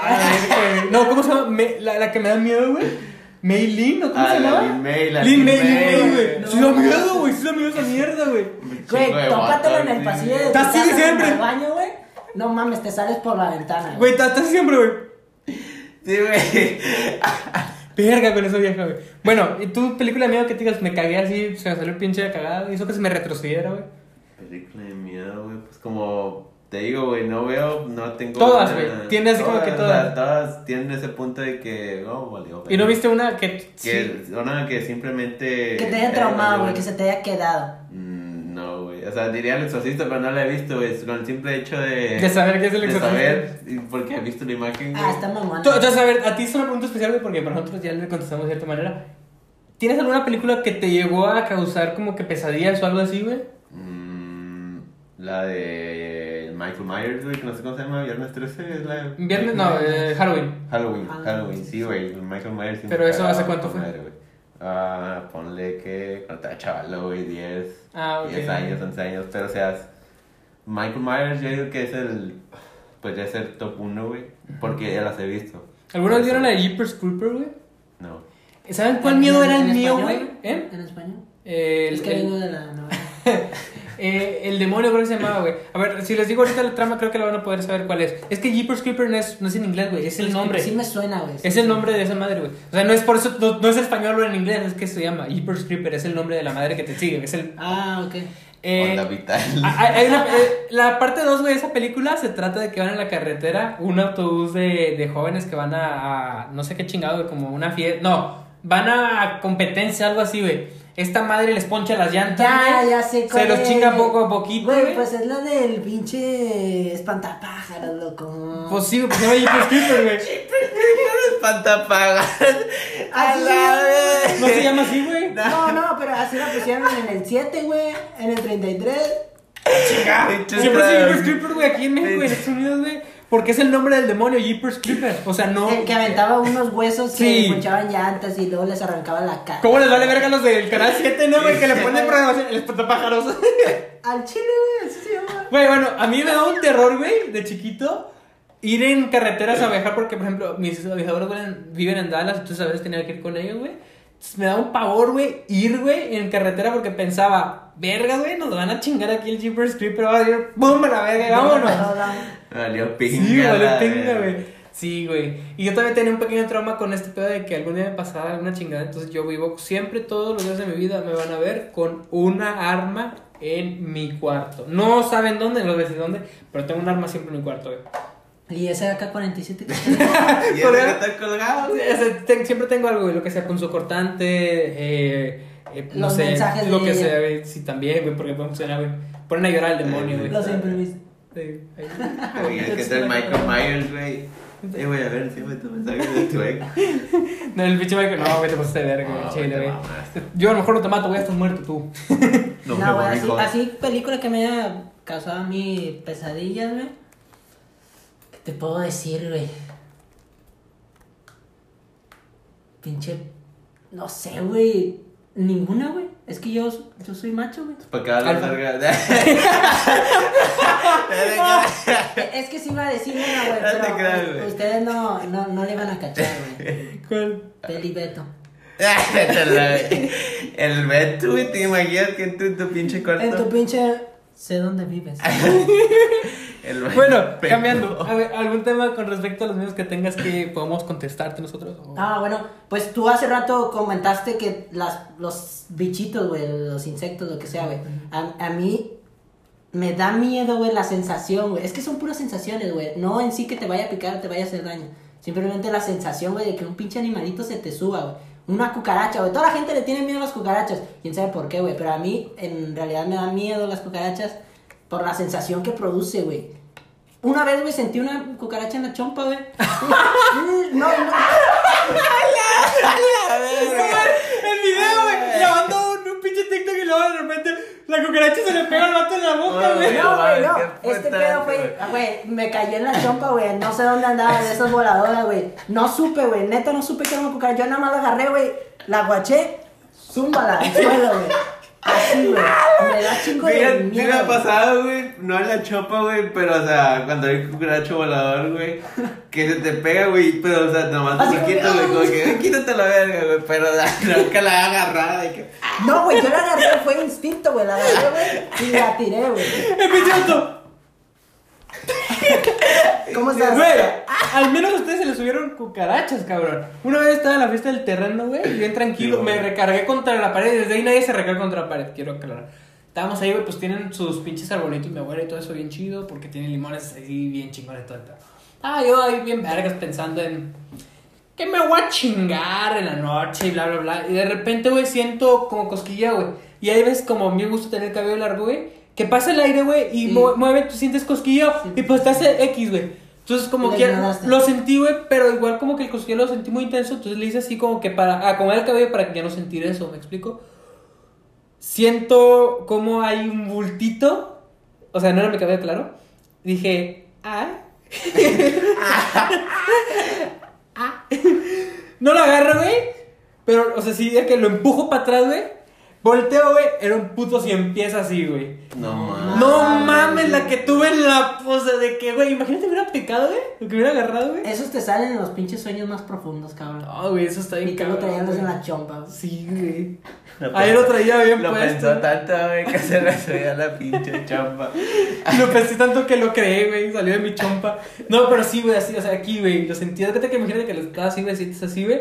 Ay, eh, no, ¿cómo se llama? Me- la, la que me da miedo, güey. Mei Lin, ¿no? ¿Cómo Ah, se la llama? Lin May, la Lin May, Lin May, May, güey. güey. Sí da miedo, güey. Sí da miedo esa mierda, güey. Güey, tócatelo en el pasillo de tu Está así siempre. en el baño, güey. No mames, te sales por la ventana. Güey, estás estás siempre, güey. Sí, güey. Verga con esa vieja, güey. Bueno, ¿y tu película de miedo que te digas, me cagué así, se me salió el pinche de cagada, hizo que se me retrocediera, güey? Película de miedo, güey. Pues como te digo, güey, no veo, no tengo. Todas, güey. Tiene así como que todas. todas tienen ese punto de que, oh, valió. ¿Y no viste una que Que, sí? Una que simplemente. Que te haya traumado, güey, que se te haya quedado. Mm, No, güey. O sea, diría el exorcista, pero no la he visto, güey. Con el simple hecho de. De saber qué es el de exorcista. saber, y porque he visto la imagen, güey. Ah, está mamón. Tú- Entonces, a ver, a ti es una pregunta especial, güey, porque para nosotros ya le contestamos de cierta manera. ¿Tienes alguna película que te llegó a causar como que pesadillas o algo así, güey? Mm, la de Michael Myers, güey, que no sé cómo se llama, Viernes 13, es la de... Viernes, no, eh, Halloween. Halloween, Halloween. Halloween, sí, güey, Michael Myers. Pero eso, ¿hace cuánto fue? madre, güey. Ah, ponle que cuando estaba chaval, güey, 10, Ah, ok. 10 años, 11 años, pero o sea, Michael Myers yo digo que es el, podría ser top 1, güey, porque ya las he visto. ¿Alguna vez Por vieron la de Jeepers Creeper, güey? No. ¿Saben cuál miedo era el ¿En mío, güey? ¿Eh? ¿En español? El, es que el- vengo de la novela. eh, el demonio creo que se llamaba, güey. A ver, si les digo ahorita la trama, creo que la van a poder saber cuál es. Es que Jeepers Creeper no es, no es en inglés, güey, es el nombre. Sí me suena, güey. Es el nombre de esa madre, güey. O sea, no es por eso, no, no es español o en inglés, es que se llama Jeepers Creeper, es el nombre de la madre que te sigue. Es el. Ah, ok. eh, Onda vital. hay- hay una- eh, la parte 2 de esa película se trata de que van en la carretera un autobús de, de jóvenes que van a, a no sé qué chingado, güey, como una fiesta. No, van a competencia, algo así, güey. Esta madre les poncha las llantas. Ya, güey. ya sé Se los chinga poco a poquito, Güey, güey. pues es la del pinche espantapájaros, loco. Pues sí, pues se llama Jeepers Creeper, güey. Espantapagas. A Así la se llama. vez. No se llama así, güey. No, no, pero así la pusieron en el 7, güey. En el 33. Pinche Siempre tra- Jeepers Creepers, güey, aquí en México en Estados Unidos, güey. Porque es el nombre del demonio, Jeepers Creepers. O sea, no. El que aventaba unos huesos Sí. que ponchaban llantas y luego les arrancaba la cara. ¿Cómo les vale verga los del canal 7, no, güey? Que le ponen programación. El espantapájaros. Al chile, güey, así se llama. Güey, bueno, a mí me da un terror, güey, de chiquito. Ir en carreteras a viajar porque, por ejemplo, mis, mis abuelos viven en Dallas, entonces a veces tenía que ir con ellos, güey. Me da un pavor, güey, ir, güey, en carretera porque pensaba, verga, güey, nos van a chingar aquí el Jeepers Creeper, va a ir, ¡pum! a la verga, vámonos. Valió pinga. Sí, vale, la pinga, güey. Sí, güey. Y yo también tenía un pequeño trauma con este pedo de que algún día me pasara alguna chingada. Entonces yo vivo siempre, todos los días de mi vida, me van a ver con una arma en mi cuarto. No saben dónde, no sé dónde, pero tengo un arma siempre en mi cuarto, güey. Y ese AK-47 que Y ese colgado, güey. Siempre tengo algo, güey, lo que sea, con su cortante, eh, eh, no Los sé, mensajes lo de que ella. sea, güey. Sí, también, güey, porque podemos funcionar, güey. Ponen a llorar al demonio, güey. Los imprimiste. Sí, ahí. Oye, es que está el Michael Myers, güey. Eh, voy a ver, me tu mensaje de tu ex. No, el pinche Michael, no, güey, te pasaste de verga, güey, chile, güey. Yo a lo mejor no te mato, güey, estás muerto tú. No, güey, así, así película que me haya causado a mí pesadillas, güey. ¿Qué te puedo decir, güey? Pinche. No sé, güey. Ninguna, güey. Es que yo, yo soy macho, güey. Para acá la Alfa. verga. Es que sí iba a decir una, güey, No te pero creas, güey. ustedes no, no, no le van a cachar, güey. ¿Cuál? Peli Beto. El Beto, güey, te imaginas que tú en tu pinche cuarto. En tu pinche. Sé dónde vives. Bueno, cambiando. A ver, ¿algún tema con respecto a los mismos que tengas que podamos contestarte nosotros? O- Ah, bueno, pues tú hace rato comentaste que las, los bichitos, güey, los insectos, lo que sea, güey. A, a mí me da miedo, güey, la sensación, güey. Es que son puras sensaciones, güey. No en sí que te vaya a picar, te vaya a hacer daño. Simplemente la sensación, güey, de que un pinche animalito se te suba, güey. Una cucaracha, güey. Toda la gente le tiene miedo a las cucarachas. Quién sabe por qué, güey. Pero a mí, en realidad, me da miedo las cucarachas por la sensación que produce, güey. Una vez, güey, sentí una cucaracha en la chompa, güey. no, no. El video, güey, un pinche TikTok y luego de repente la cucaracha se le pega al vato en la boca, güey. No, güey, no. Este pedo fue, güey, me cayó en la chompa, güey. No sé dónde andaba de esas voladoras, güey. No supe, güey. Neta, no supe que era una cucaracha. Yo nada más la agarré, güey. La guaché, zúmbala al suelo, güey. Así, güey. Me da chingo de sí miedo. me ha pasado, güey, no en la chopa, güey, pero, o sea, cuando hay cucaracho volador, güey, que se te pega, güey, pero, o sea, nomás poquito, como- güey, como que, "Ay, quítate la verga, güey, pero, nunca la he agarrado, que, No, güey, yo la agarré, fue instinto, güey. La agarré, güey, y la tiré, güey. Pinche vato. ¿Cómo estás? Güey, al menos a ustedes se les subieron cucarachas, cabrón. Una vez estaba en la fiesta del terreno, güey, y bien tranquilo, me recargué contra la pared, desde ahí nadie se recarga contra la pared, quiero aclarar. Estábamos ahí, güey, pues tienen sus pinches arbolitos, mi abuela y todo eso bien chido, porque tienen limones así bien chingones todo. el. Ah, yo ahí bien vergas pensando en que me voy a chingar en la noche y bla, bla, bla. Y de repente, güey, siento como cosquilla, güey. Y ahí ves como a mí me gusta tener el cabello largo, güey. Que pasa el aire, güey, y Sí. mueve, tú sientes cosquillo Sí. y pues te hace X, güey. Entonces, como que ignoraste. lo sentí, güey, pero igual como que el cosquillo lo sentí muy intenso. Entonces le hice así como que para acomodar el cabello para que ya no sentir eso, ¿me explico? Siento como hay un bultito. O sea, no era mi cabello, claro. Dije, ah. Ah. No lo agarro, güey. Pero, o sea, sí, de que lo empujo para atrás, güey. Volteo, güey. Era un puto cien pies así, güey. no, Ah. mames. No mames, la que tuve en la pose de que, güey, imagínate hubiera picado, güey. Lo que hubiera agarrado, güey. Esos te salen en los pinches sueños más profundos, cabrón. No, güey, eso está bien Y tú lo cabrón, traías güey. en la chompa. güey. Sí, güey. Ahí lo traía bien Lo puesto. pensó tanto, güey, que se le subía la pinche chamba. Lo pensé tanto que lo creé, güey. Salió de mi chompa. No, pero sí, güey, así, o sea, aquí, güey. Lo sentí. Fíjate que imagínate que lo estaba así, güey, sientes así, güey.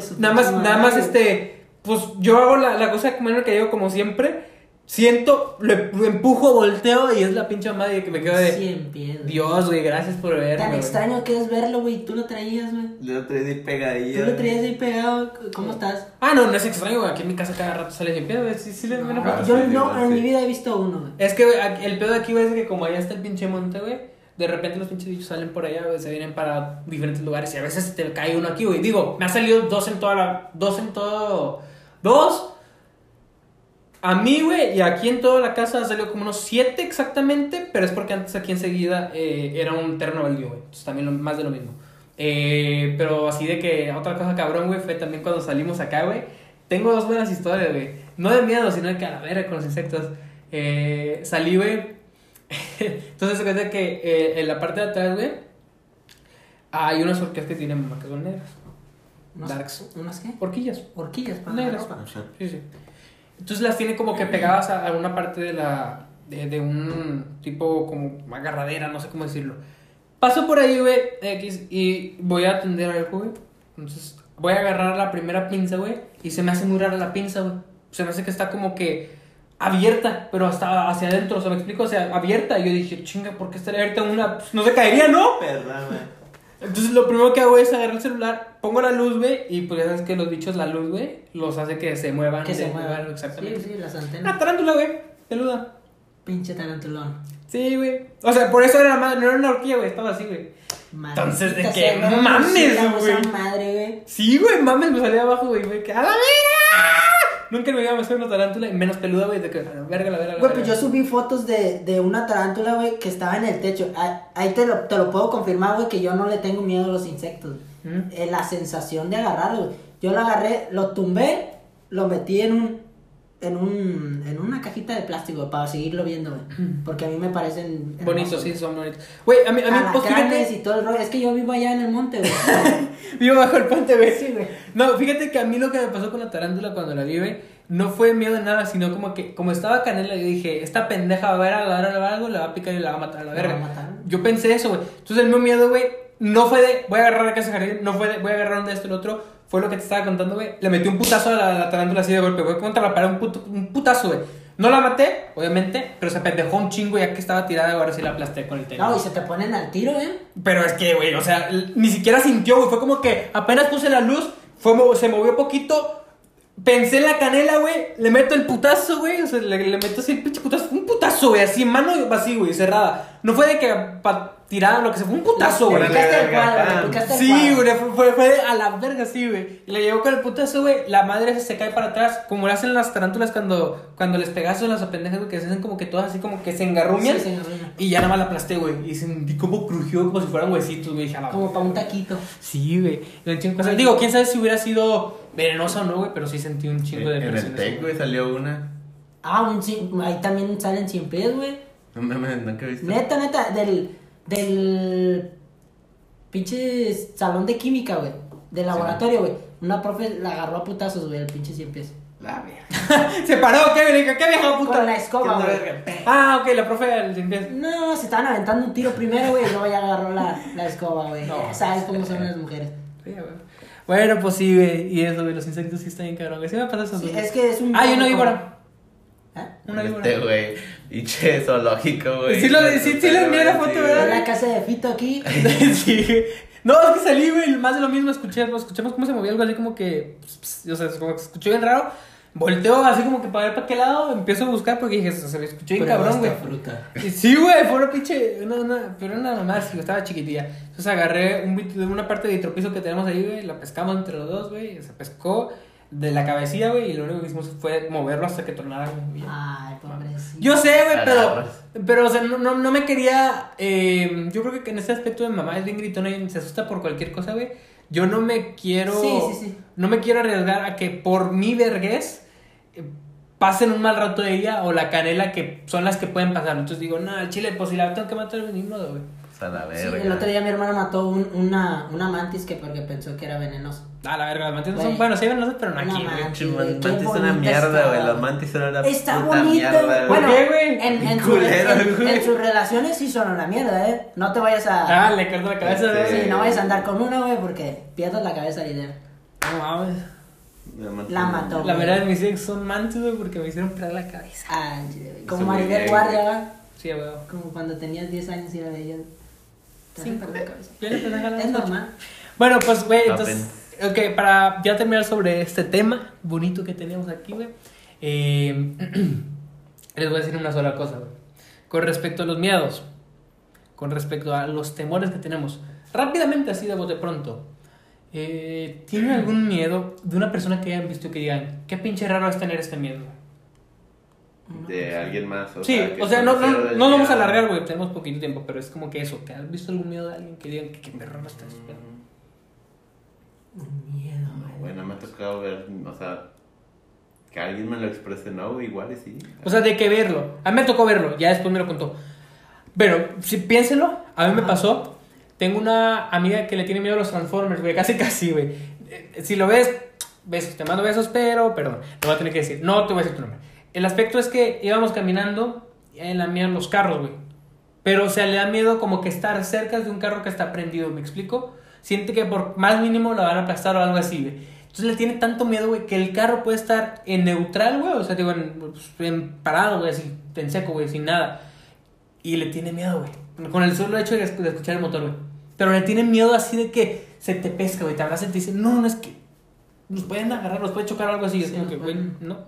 Su Nada más, nada más, este. Pues yo hago la, la cosa como que yo, como siempre. Siento, lo, lo empujo, volteo y es la pinche madre que me quedo de. Güey. Dios, güey, gracias por verme. Tan güey". extraño que es verlo, güey. Tú lo traías, güey. Lo traes ahí pegadillo. Tú lo traías ahí pegado. ¿Cómo estás? Ah, no, no es extraño, güey. Aquí en mi casa cada rato sale sin pedo, güey. Sí, sí, le Ah, Yo sí, no, en sí. mi vida he visto uno, güey. Es que güey, aquí- el pedo de aquí, güey, es que como allá está el pinche monte, güey. De repente los pinches bichos salen por allá, güey, se vienen para diferentes lugares y a veces te cae uno aquí, güey. Digo, me ha salido dos en toda la. Dos en todo. Dos. A mí, güey, y aquí en toda la casa salió como unos siete exactamente, pero es porque antes aquí enseguida eh, era un terreno baldío, güey. Entonces también más de lo mismo. Eh, pero así de que otra cosa cabrón, güey, fue también cuando salimos acá, güey. Tengo dos buenas historias, güey. No de miedo, sino de que a la verga con los insectos. Eh, salí, güey. Entonces se cuenta que en la parte de atrás, güey, hay unas orquídeas que tienen mamá que negras. ¿Unos, Darks. ¿Unas qué? Horquillas. Horquillas para la Negras. ropa. Sí, sí. Entonces las tiene como que pegadas a alguna parte de la. de, de un tipo como agarradera, no sé cómo decirlo. Paso por ahí, güey, X, y voy a atender algo, güey. Entonces voy a agarrar la primera pinza, güey, y se me hace muy rara la pinza, güey. Se me hace que está como que abierta, pero hasta hacia adentro, o sea, me explico, o sea, abierta. Y yo dije, chinga, ¿por qué estaría abierta una? Pues, no se caería, ¿no? Perdón, güey. Entonces lo primero que hago es agarrar el celular, pongo la luz, güey, y pues ya sabes que los bichos, la luz, güey, los hace que se muevan. Que se de mueva. lugar, Exactamente. Sí, sí, las antenas. tarántula, güey, peluda. Pinche tarantulón. Sí, güey. O sea, por eso era más, no era una horquilla, güey, estaba así, güey. Entonces, ¿de no, mames, güey? madre, güey. Sí, güey, mames, me salía abajo, güey, güey, que a la verga. Nunca me iba a hacer una tarántula y menos peluda, güey, de que verga, la verga, Güey, pues yo subí fotos de, de una tarántula, güey, que estaba en el techo. Ah, Ahí te lo, te lo puedo confirmar, güey, que yo no le tengo miedo a los insectos. ¿Mm? Eh, la sensación de agarrarlo, güey. Yo lo agarré, lo tumbé, lo metí en un en un en una cajita de plástico para seguirlo viendo, güey. Porque a mí me parecen Bonitos, sí, son bonitos. Güey, a mí, a mí, pues fíjate, y todo el rollo. Es que yo vivo allá en el monte, güey. vivo bajo el puente, güey. Sí, güey. No, fíjate que a mí lo que me pasó con la tarántula cuando la vi, güey, no fue miedo de nada, sino como que, como estaba canela, yo dije, esta pendeja va a ver la algo, la va a picar y la va a matar a la La verga. va a matar. Yo pensé eso, güey. Entonces el mío miedo, güey, no fue de, voy a agarrar a casa jardín, no fue de, voy a agarrar un de esto y el otro. Fue lo que te estaba contando, güey. Le metí un putazo a la, la tarántula así de golpe, güey, contra la pared, un, puto- un putazo, güey. No la maté, obviamente, pero se pendejó un chingo ya que estaba tirada, ahora sí la aplasté con el tenis. No, y se te ponen al tiro, ¿eh? Pero es que, güey, o sea, ni siquiera sintió, güey. Fue como que apenas puse la luz, fue, se movió poquito. Pensé en la canela, güey. Le meto el putazo, güey. O sea, le, le meto así el pinche putazo. Un putazo, güey. Así, mano así, güey, cerrada. No fue de que para tirar lo que se fue. Un putazo, Le güey. Órale, picaste el cuadro, le Sí, güey, fue, fue, fue a la verga, sí, güey. Y le llegó con el putazo, güey. La madre se cae para atrás, como le hacen las tarántulas cuando, cuando les pegas a las apendejas, güey, que se hacen como que todas así, como que se engarruñan. Sí. Y ya nada más la aplasté, güey. Y sentí como crujió, como si fueran huesitos, güey. Como para un taquito. Sí, güey. Le. Digo, quién sabe si hubiera sido venenosa o no, güey, pero sí sentí un chingo de En el presión. Tec, güey, salió una. Ah, un ahí también salen cien pies, güey. No mames, nunca he visto. Neta, neta, del. Del. Pinche salón de química, güey. Del laboratorio, güey. Una profe la agarró a putazos, güey, el pinche cien pies. La verga. Se paró, ¿qué? Le dije, ¿qué vieja puta? Con la escoba, ¿Qué güey. Ah, ok, la profe del limpieza. No, se estaban aventando un tiro primero, güey, y luego ya agarró la, la escoba, güey. No. ¿Sabes cómo son las mujeres? Sí, güey. Bueno, pues sí, güey. Y eso, güey, los insectos sí están bien cabrón. güey. Sí me pasa eso. Sí, es que es un. Ah, y una víbora. ¿Eh? Una víbora. Este, güey. Pinche zoológico, güey. Sí lo- sí- sí le envié la foto, Sí, ¿verdad? La casa de Fito aquí. sí. No, es que salí, güey, más de lo mismo, escuché, escuchamos cómo se movía algo así como que, ps, ps, o sea, como que se escuchó bien raro, volteo así como que para ver para qué lado, empiezo a buscar porque dije, se me escuchó bien cabrón, güey. fruta. Y Sí, güey, fue una pinche, una, una, pero una mamá, sí, estaba chiquitilla. Entonces agarré un, bit- una parte de vitropiso que tenemos ahí, güey, la pescamos entre los dos, güey, se pescó de la cabecilla, güey, y lo único que hicimos fue moverlo hasta que tornara, güey. Ay, pobrecito. Yo sé, güey, pero, pero, o sea, no, no, no me quería, eh, yo creo que en este aspecto de mamá es bien gritona y se asusta por cualquier cosa, güey. Yo no me quiero, Sí, sí, sí. no me quiero arriesgar a que por mi vergüenza eh, pasen un mal rato ella o la canela que son las que pueden pasar. Entonces digo, no, el chile, pues si la tengo que matar, ni modo, güey. La Sí, verga. el otro día mi hermano mató un- una, una mantis que porque pensó que era venenoso. A la verga, las mantis no Güey. son, bueno, sí, no sé, pero no aquí, güey. mantis. Mantis son una mierda, está. güey. Los mantis son una Está puta bonito. mierda, Bueno, ¿Por qué, güey? En, en, su- Culero, en- güey. en sus relaciones sí son una mierda, ¿eh? No te vayas a. Ah, le corto la cabeza, Sí. güey. Sí, no vayas a andar con una, güey, porque pierdes la cabeza al líder. No mames. La mató. La verdad, mis ex son mantis, güey, porque me hicieron perder la cabeza. Ah, güey. como Maribel Guardia, güey. Sí, güey. Como cuando tenías 10 años y era de ella. Perder la cabeza. Le Es normal. Bueno, pues, güey, entonces, ok, para ya terminar sobre este tema bonito que tenemos aquí, güey, eh, les voy a decir una sola cosa, güey. Con respecto a los miedos, con respecto a los temores que tenemos, rápidamente así de bote pronto, eh, ¿tienen algún miedo de una persona que hayan visto y que digan, qué pinche raro es tener este miedo? De alguien más. O Sí, sea, o sea, no, no, no vamos a alargar, güey, tenemos poquito tiempo, pero es como que eso, ¿te has visto algún miedo de alguien que digan que, que perro no estás esperando? Miedo, No, güey. güey, no me ha tocado ver, o sea, que alguien me lo exprese, no, igual y sí. O sea, de que verlo. A mí me tocó verlo, ya después me lo contó. Pero, si piénselo, a mí me pasó. Tengo una amiga que le tiene miedo a los Transformers, güey, casi casi, güey. Eh, Si lo ves, besos, te mando besos, pero, perdón, te voy a tener que decir. No te voy a decir tu nombre. El aspecto es que íbamos caminando en la mía los carros, güey. Pero, o sea, le da miedo como que estar cerca de un carro que está prendido, ¿me explico? Siente que por más mínimo la van a aplastar o algo así, güey. Entonces le tiene tanto miedo, güey, que el carro puede estar en neutral, güey. O sea, digo, en, pues, en parado, güey, así, en seco, güey, sin nada. Y le tiene miedo, güey. Con el solo hecho de, escuchar el motor, güey. Pero le tiene miedo así de que se te pesca, güey. Te abraza y te dice, no, no es que nos pueden agarrar, nos puede chocar o algo así. Y es Sí, como que, güey, no,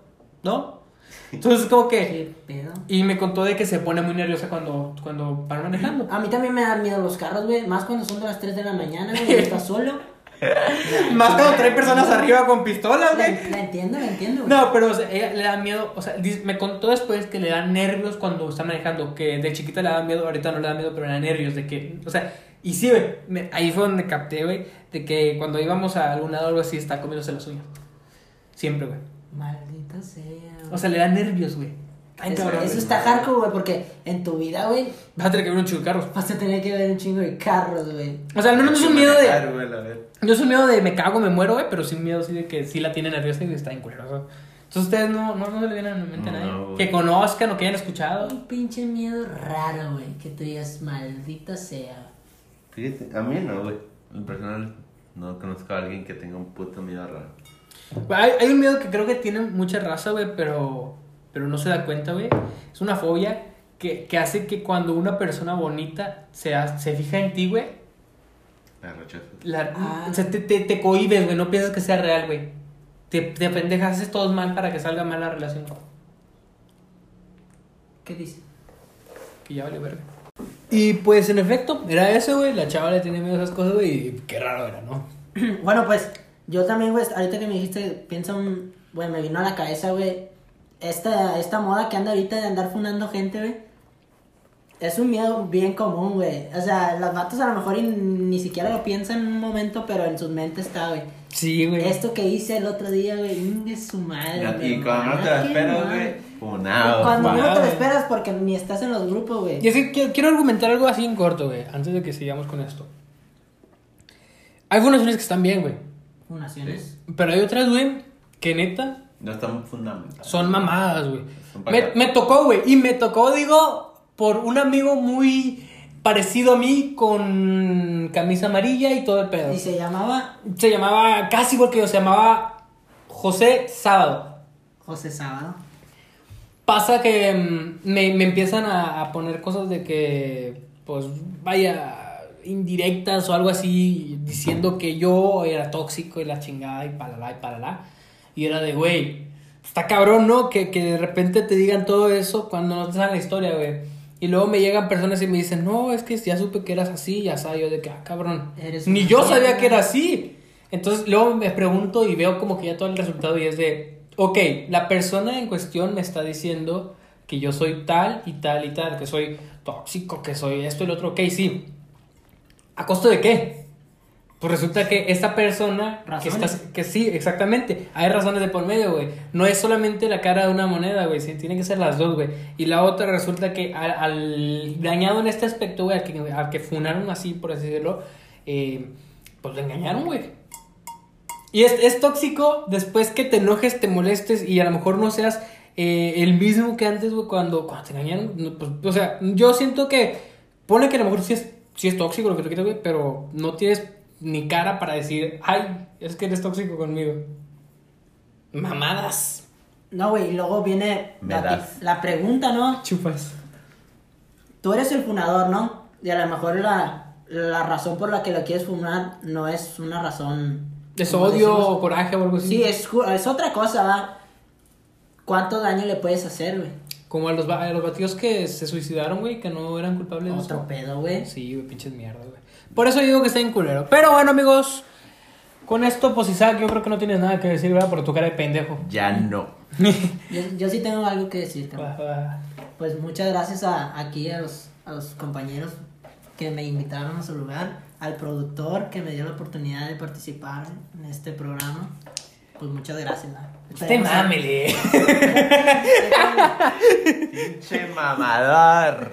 no. Entonces, como que. ¿Qué pedo? Y me contó de que se pone muy nerviosa cuando, cuando van manejando. A mí también me dan miedo los carros, güey. Más cuando son de las 3 de la mañana, güey. estás solo. Más cuando trae personas arriba con pistolas, La, güey. la entiendo, la entiendo, güey. No, pero o sea, ella le da miedo, o sea, me contó después que le da nervios cuando está manejando, que de chiquita le da miedo, ahorita no le da miedo, pero le da nervios de que, o sea, y sí, güey, me- ahí fue donde capté, güey, de que cuando íbamos a algún lado o algo así, está comiéndose las uñas. Siempre, güey. Maldita sea. O sea, le da nervios, güey. Ay, eso, cabrón. eso está hardcore, güey, porque en tu vida, güey, Vas a tener que ver un chico de carros. vas a tener que ver un chingo de carros, güey. O sea, al menos no es un miedo de... güey, verdad. No es un miedo de me cago, me muero, güey, pero sí un miedo así de que sí la tiene nerviosa y está en culero. o sea. Entonces ustedes no, no, no se le vienen a la mente a nadie. que conozcan o que hayan escuchado. Un pinche miedo raro, güey. Que tú digas, maldita sea. Fíjate, a mí no, güey. En personal, no conozco a alguien que tenga un puto miedo raro. Hay, hay un miedo que creo que tiene mucha raza, güey, pero, pero no se da cuenta, güey. Es una fobia que, que hace que cuando una persona bonita se, ha- se fija en ti, güey, La rechazo. la- Ah. o sea, te, te, te cohibes, güey, no piensas que sea real, güey. Te, te pendejas, haces todo mal para que salga mal la relación. ¿Qué dice? Que ya vale verga. Y pues en efecto, era eso, güey. La chava le tenía miedo a esas cosas, güey. Y qué raro era, ¿no? bueno, pues, yo también, güey, ahorita que me dijiste, piensa un. Güey, me vino a la cabeza, güey. Esta, esta moda que anda ahorita de andar fundando gente, güey. Es un miedo bien común, güey. O sea, los vatos a lo mejor y ni siquiera lo piensan en un momento, pero en sus mentes está, güey. Sí, güey. Esto que hice el otro día, güey, ingue su madre. Y mi cuando no te lo esperas, güey, funado. Cuando no te lo esperas porque ni estás en los grupos, güey. Y es que quiero, quiero argumentar algo así en corto, güey. Antes de que sigamos con esto. Hay fundaciones que están bien, güey. Fundaciones. Pero hay otras, güey, que neta No están fundamentados. son mamadas, güey. Son Me, me tocó, güey. Y me tocó, digo, por un amigo muy parecido a mí con camisa amarilla y todo el pedo. Y se llamaba Se llamaba, casi igual que yo, se llamaba José Sábado. José Sábado. Pasa que mm, me, me empiezan a, a poner cosas de que, pues, vaya, indirectas o algo así, diciendo que yo era tóxico y la chingada y palala y palala. Y era de, güey, está cabrón, ¿no? Que, que de repente te digan todo eso cuando no te saben la historia, güey. Y luego me llegan personas y me dicen, no, es que ya supe que eras así, ya sabes, yo de que, ah, cabrón. Eres Ni yo sabía que era así. Entonces luego me pregunto y veo como que ya todo el resultado y es de, ok, la persona en cuestión me está diciendo que yo soy tal y tal y tal, que soy tóxico, que soy esto y lo otro, ok, sí. ¿A costo de qué? Pues resulta que esta persona que, que sí, exactamente, hay razones de por medio, güey. No es solamente la cara de una moneda, güey, tienen que ser las dos, güey. Y la otra resulta que al, al dañado en este aspecto, güey, al que, al que funaron así, por así decirlo, eh, pues lo engañaron, güey. Y es, es tóxico después que te enojes, te molestes y a lo mejor no seas eh, el mismo que antes, güey, cuando, cuando te engañaron. pues, o sea, yo siento que, pone que a lo mejor sí es, sí es tóxico lo que tú quieras, güey, pero no tienes ni cara para decir, ay, es que eres tóxico conmigo. Mamadas. No, güey, y luego viene la, la pregunta, ¿no? Chupas. Tú eres el funador, ¿no? Y a lo mejor la, la razón por la que lo quieres funar no es una razón... Es ¿cómo odio decimos? o coraje o algo así. Sí, es, es otra cosa, ¿va? ¿Cuánto daño le puedes hacer, güey? Como a los, ba- a los batidos que se suicidaron, güey, que no eran culpables de Otro eso. pedo, güey. Sí, güey, pinches mierda, güey. Por eso digo que está en culero. Pero bueno, amigos, con esto, pues Isaac, yo creo que no tienes nada que decir, ¿verdad? Por tu cara de pendejo. Ya no. Yo, yo sí tengo algo que decir, cabrón. Pues muchas gracias a, aquí a los, a los compañeros que me invitaron a su lugar, al productor que me dio la oportunidad de participar en este programa. Pues muchas gracias. ¿no? Usted mámele. Pinche mamador.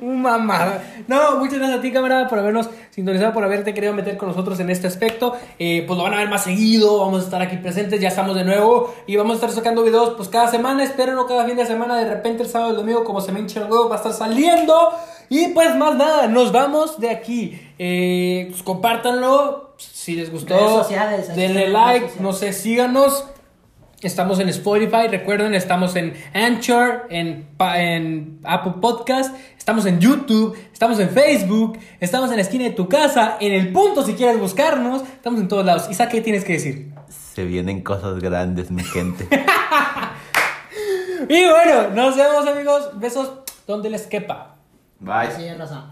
Un mamada. No, muchas gracias a ti, camarada, por habernos sintonizado, por haberte querido meter con nosotros en este aspecto. Eh, pues lo van a ver más seguido, vamos a estar aquí presentes, ya estamos de nuevo y vamos a estar sacando videos pues cada semana, espero no cada fin de semana, de repente el sábado y el domingo, como se me hincha el huevo, va a estar saliendo. Y pues más nada, nos vamos de aquí. Eh, pues compártanlo, si les gustó, Redes sociales, aquí denle like, redes no sé, síganos. Estamos en Spotify, recuerden, estamos en Anchor, en, pa- en Apple Podcast, estamos en YouTube, estamos en Facebook, estamos en la esquina de tu casa, en el punto si quieres buscarnos, estamos en todos lados. Isaac, ¿qué tienes que decir? Se vienen cosas grandes, mi gente. Y bueno, nos vemos amigos, besos donde les quepa. Bye. Así raza.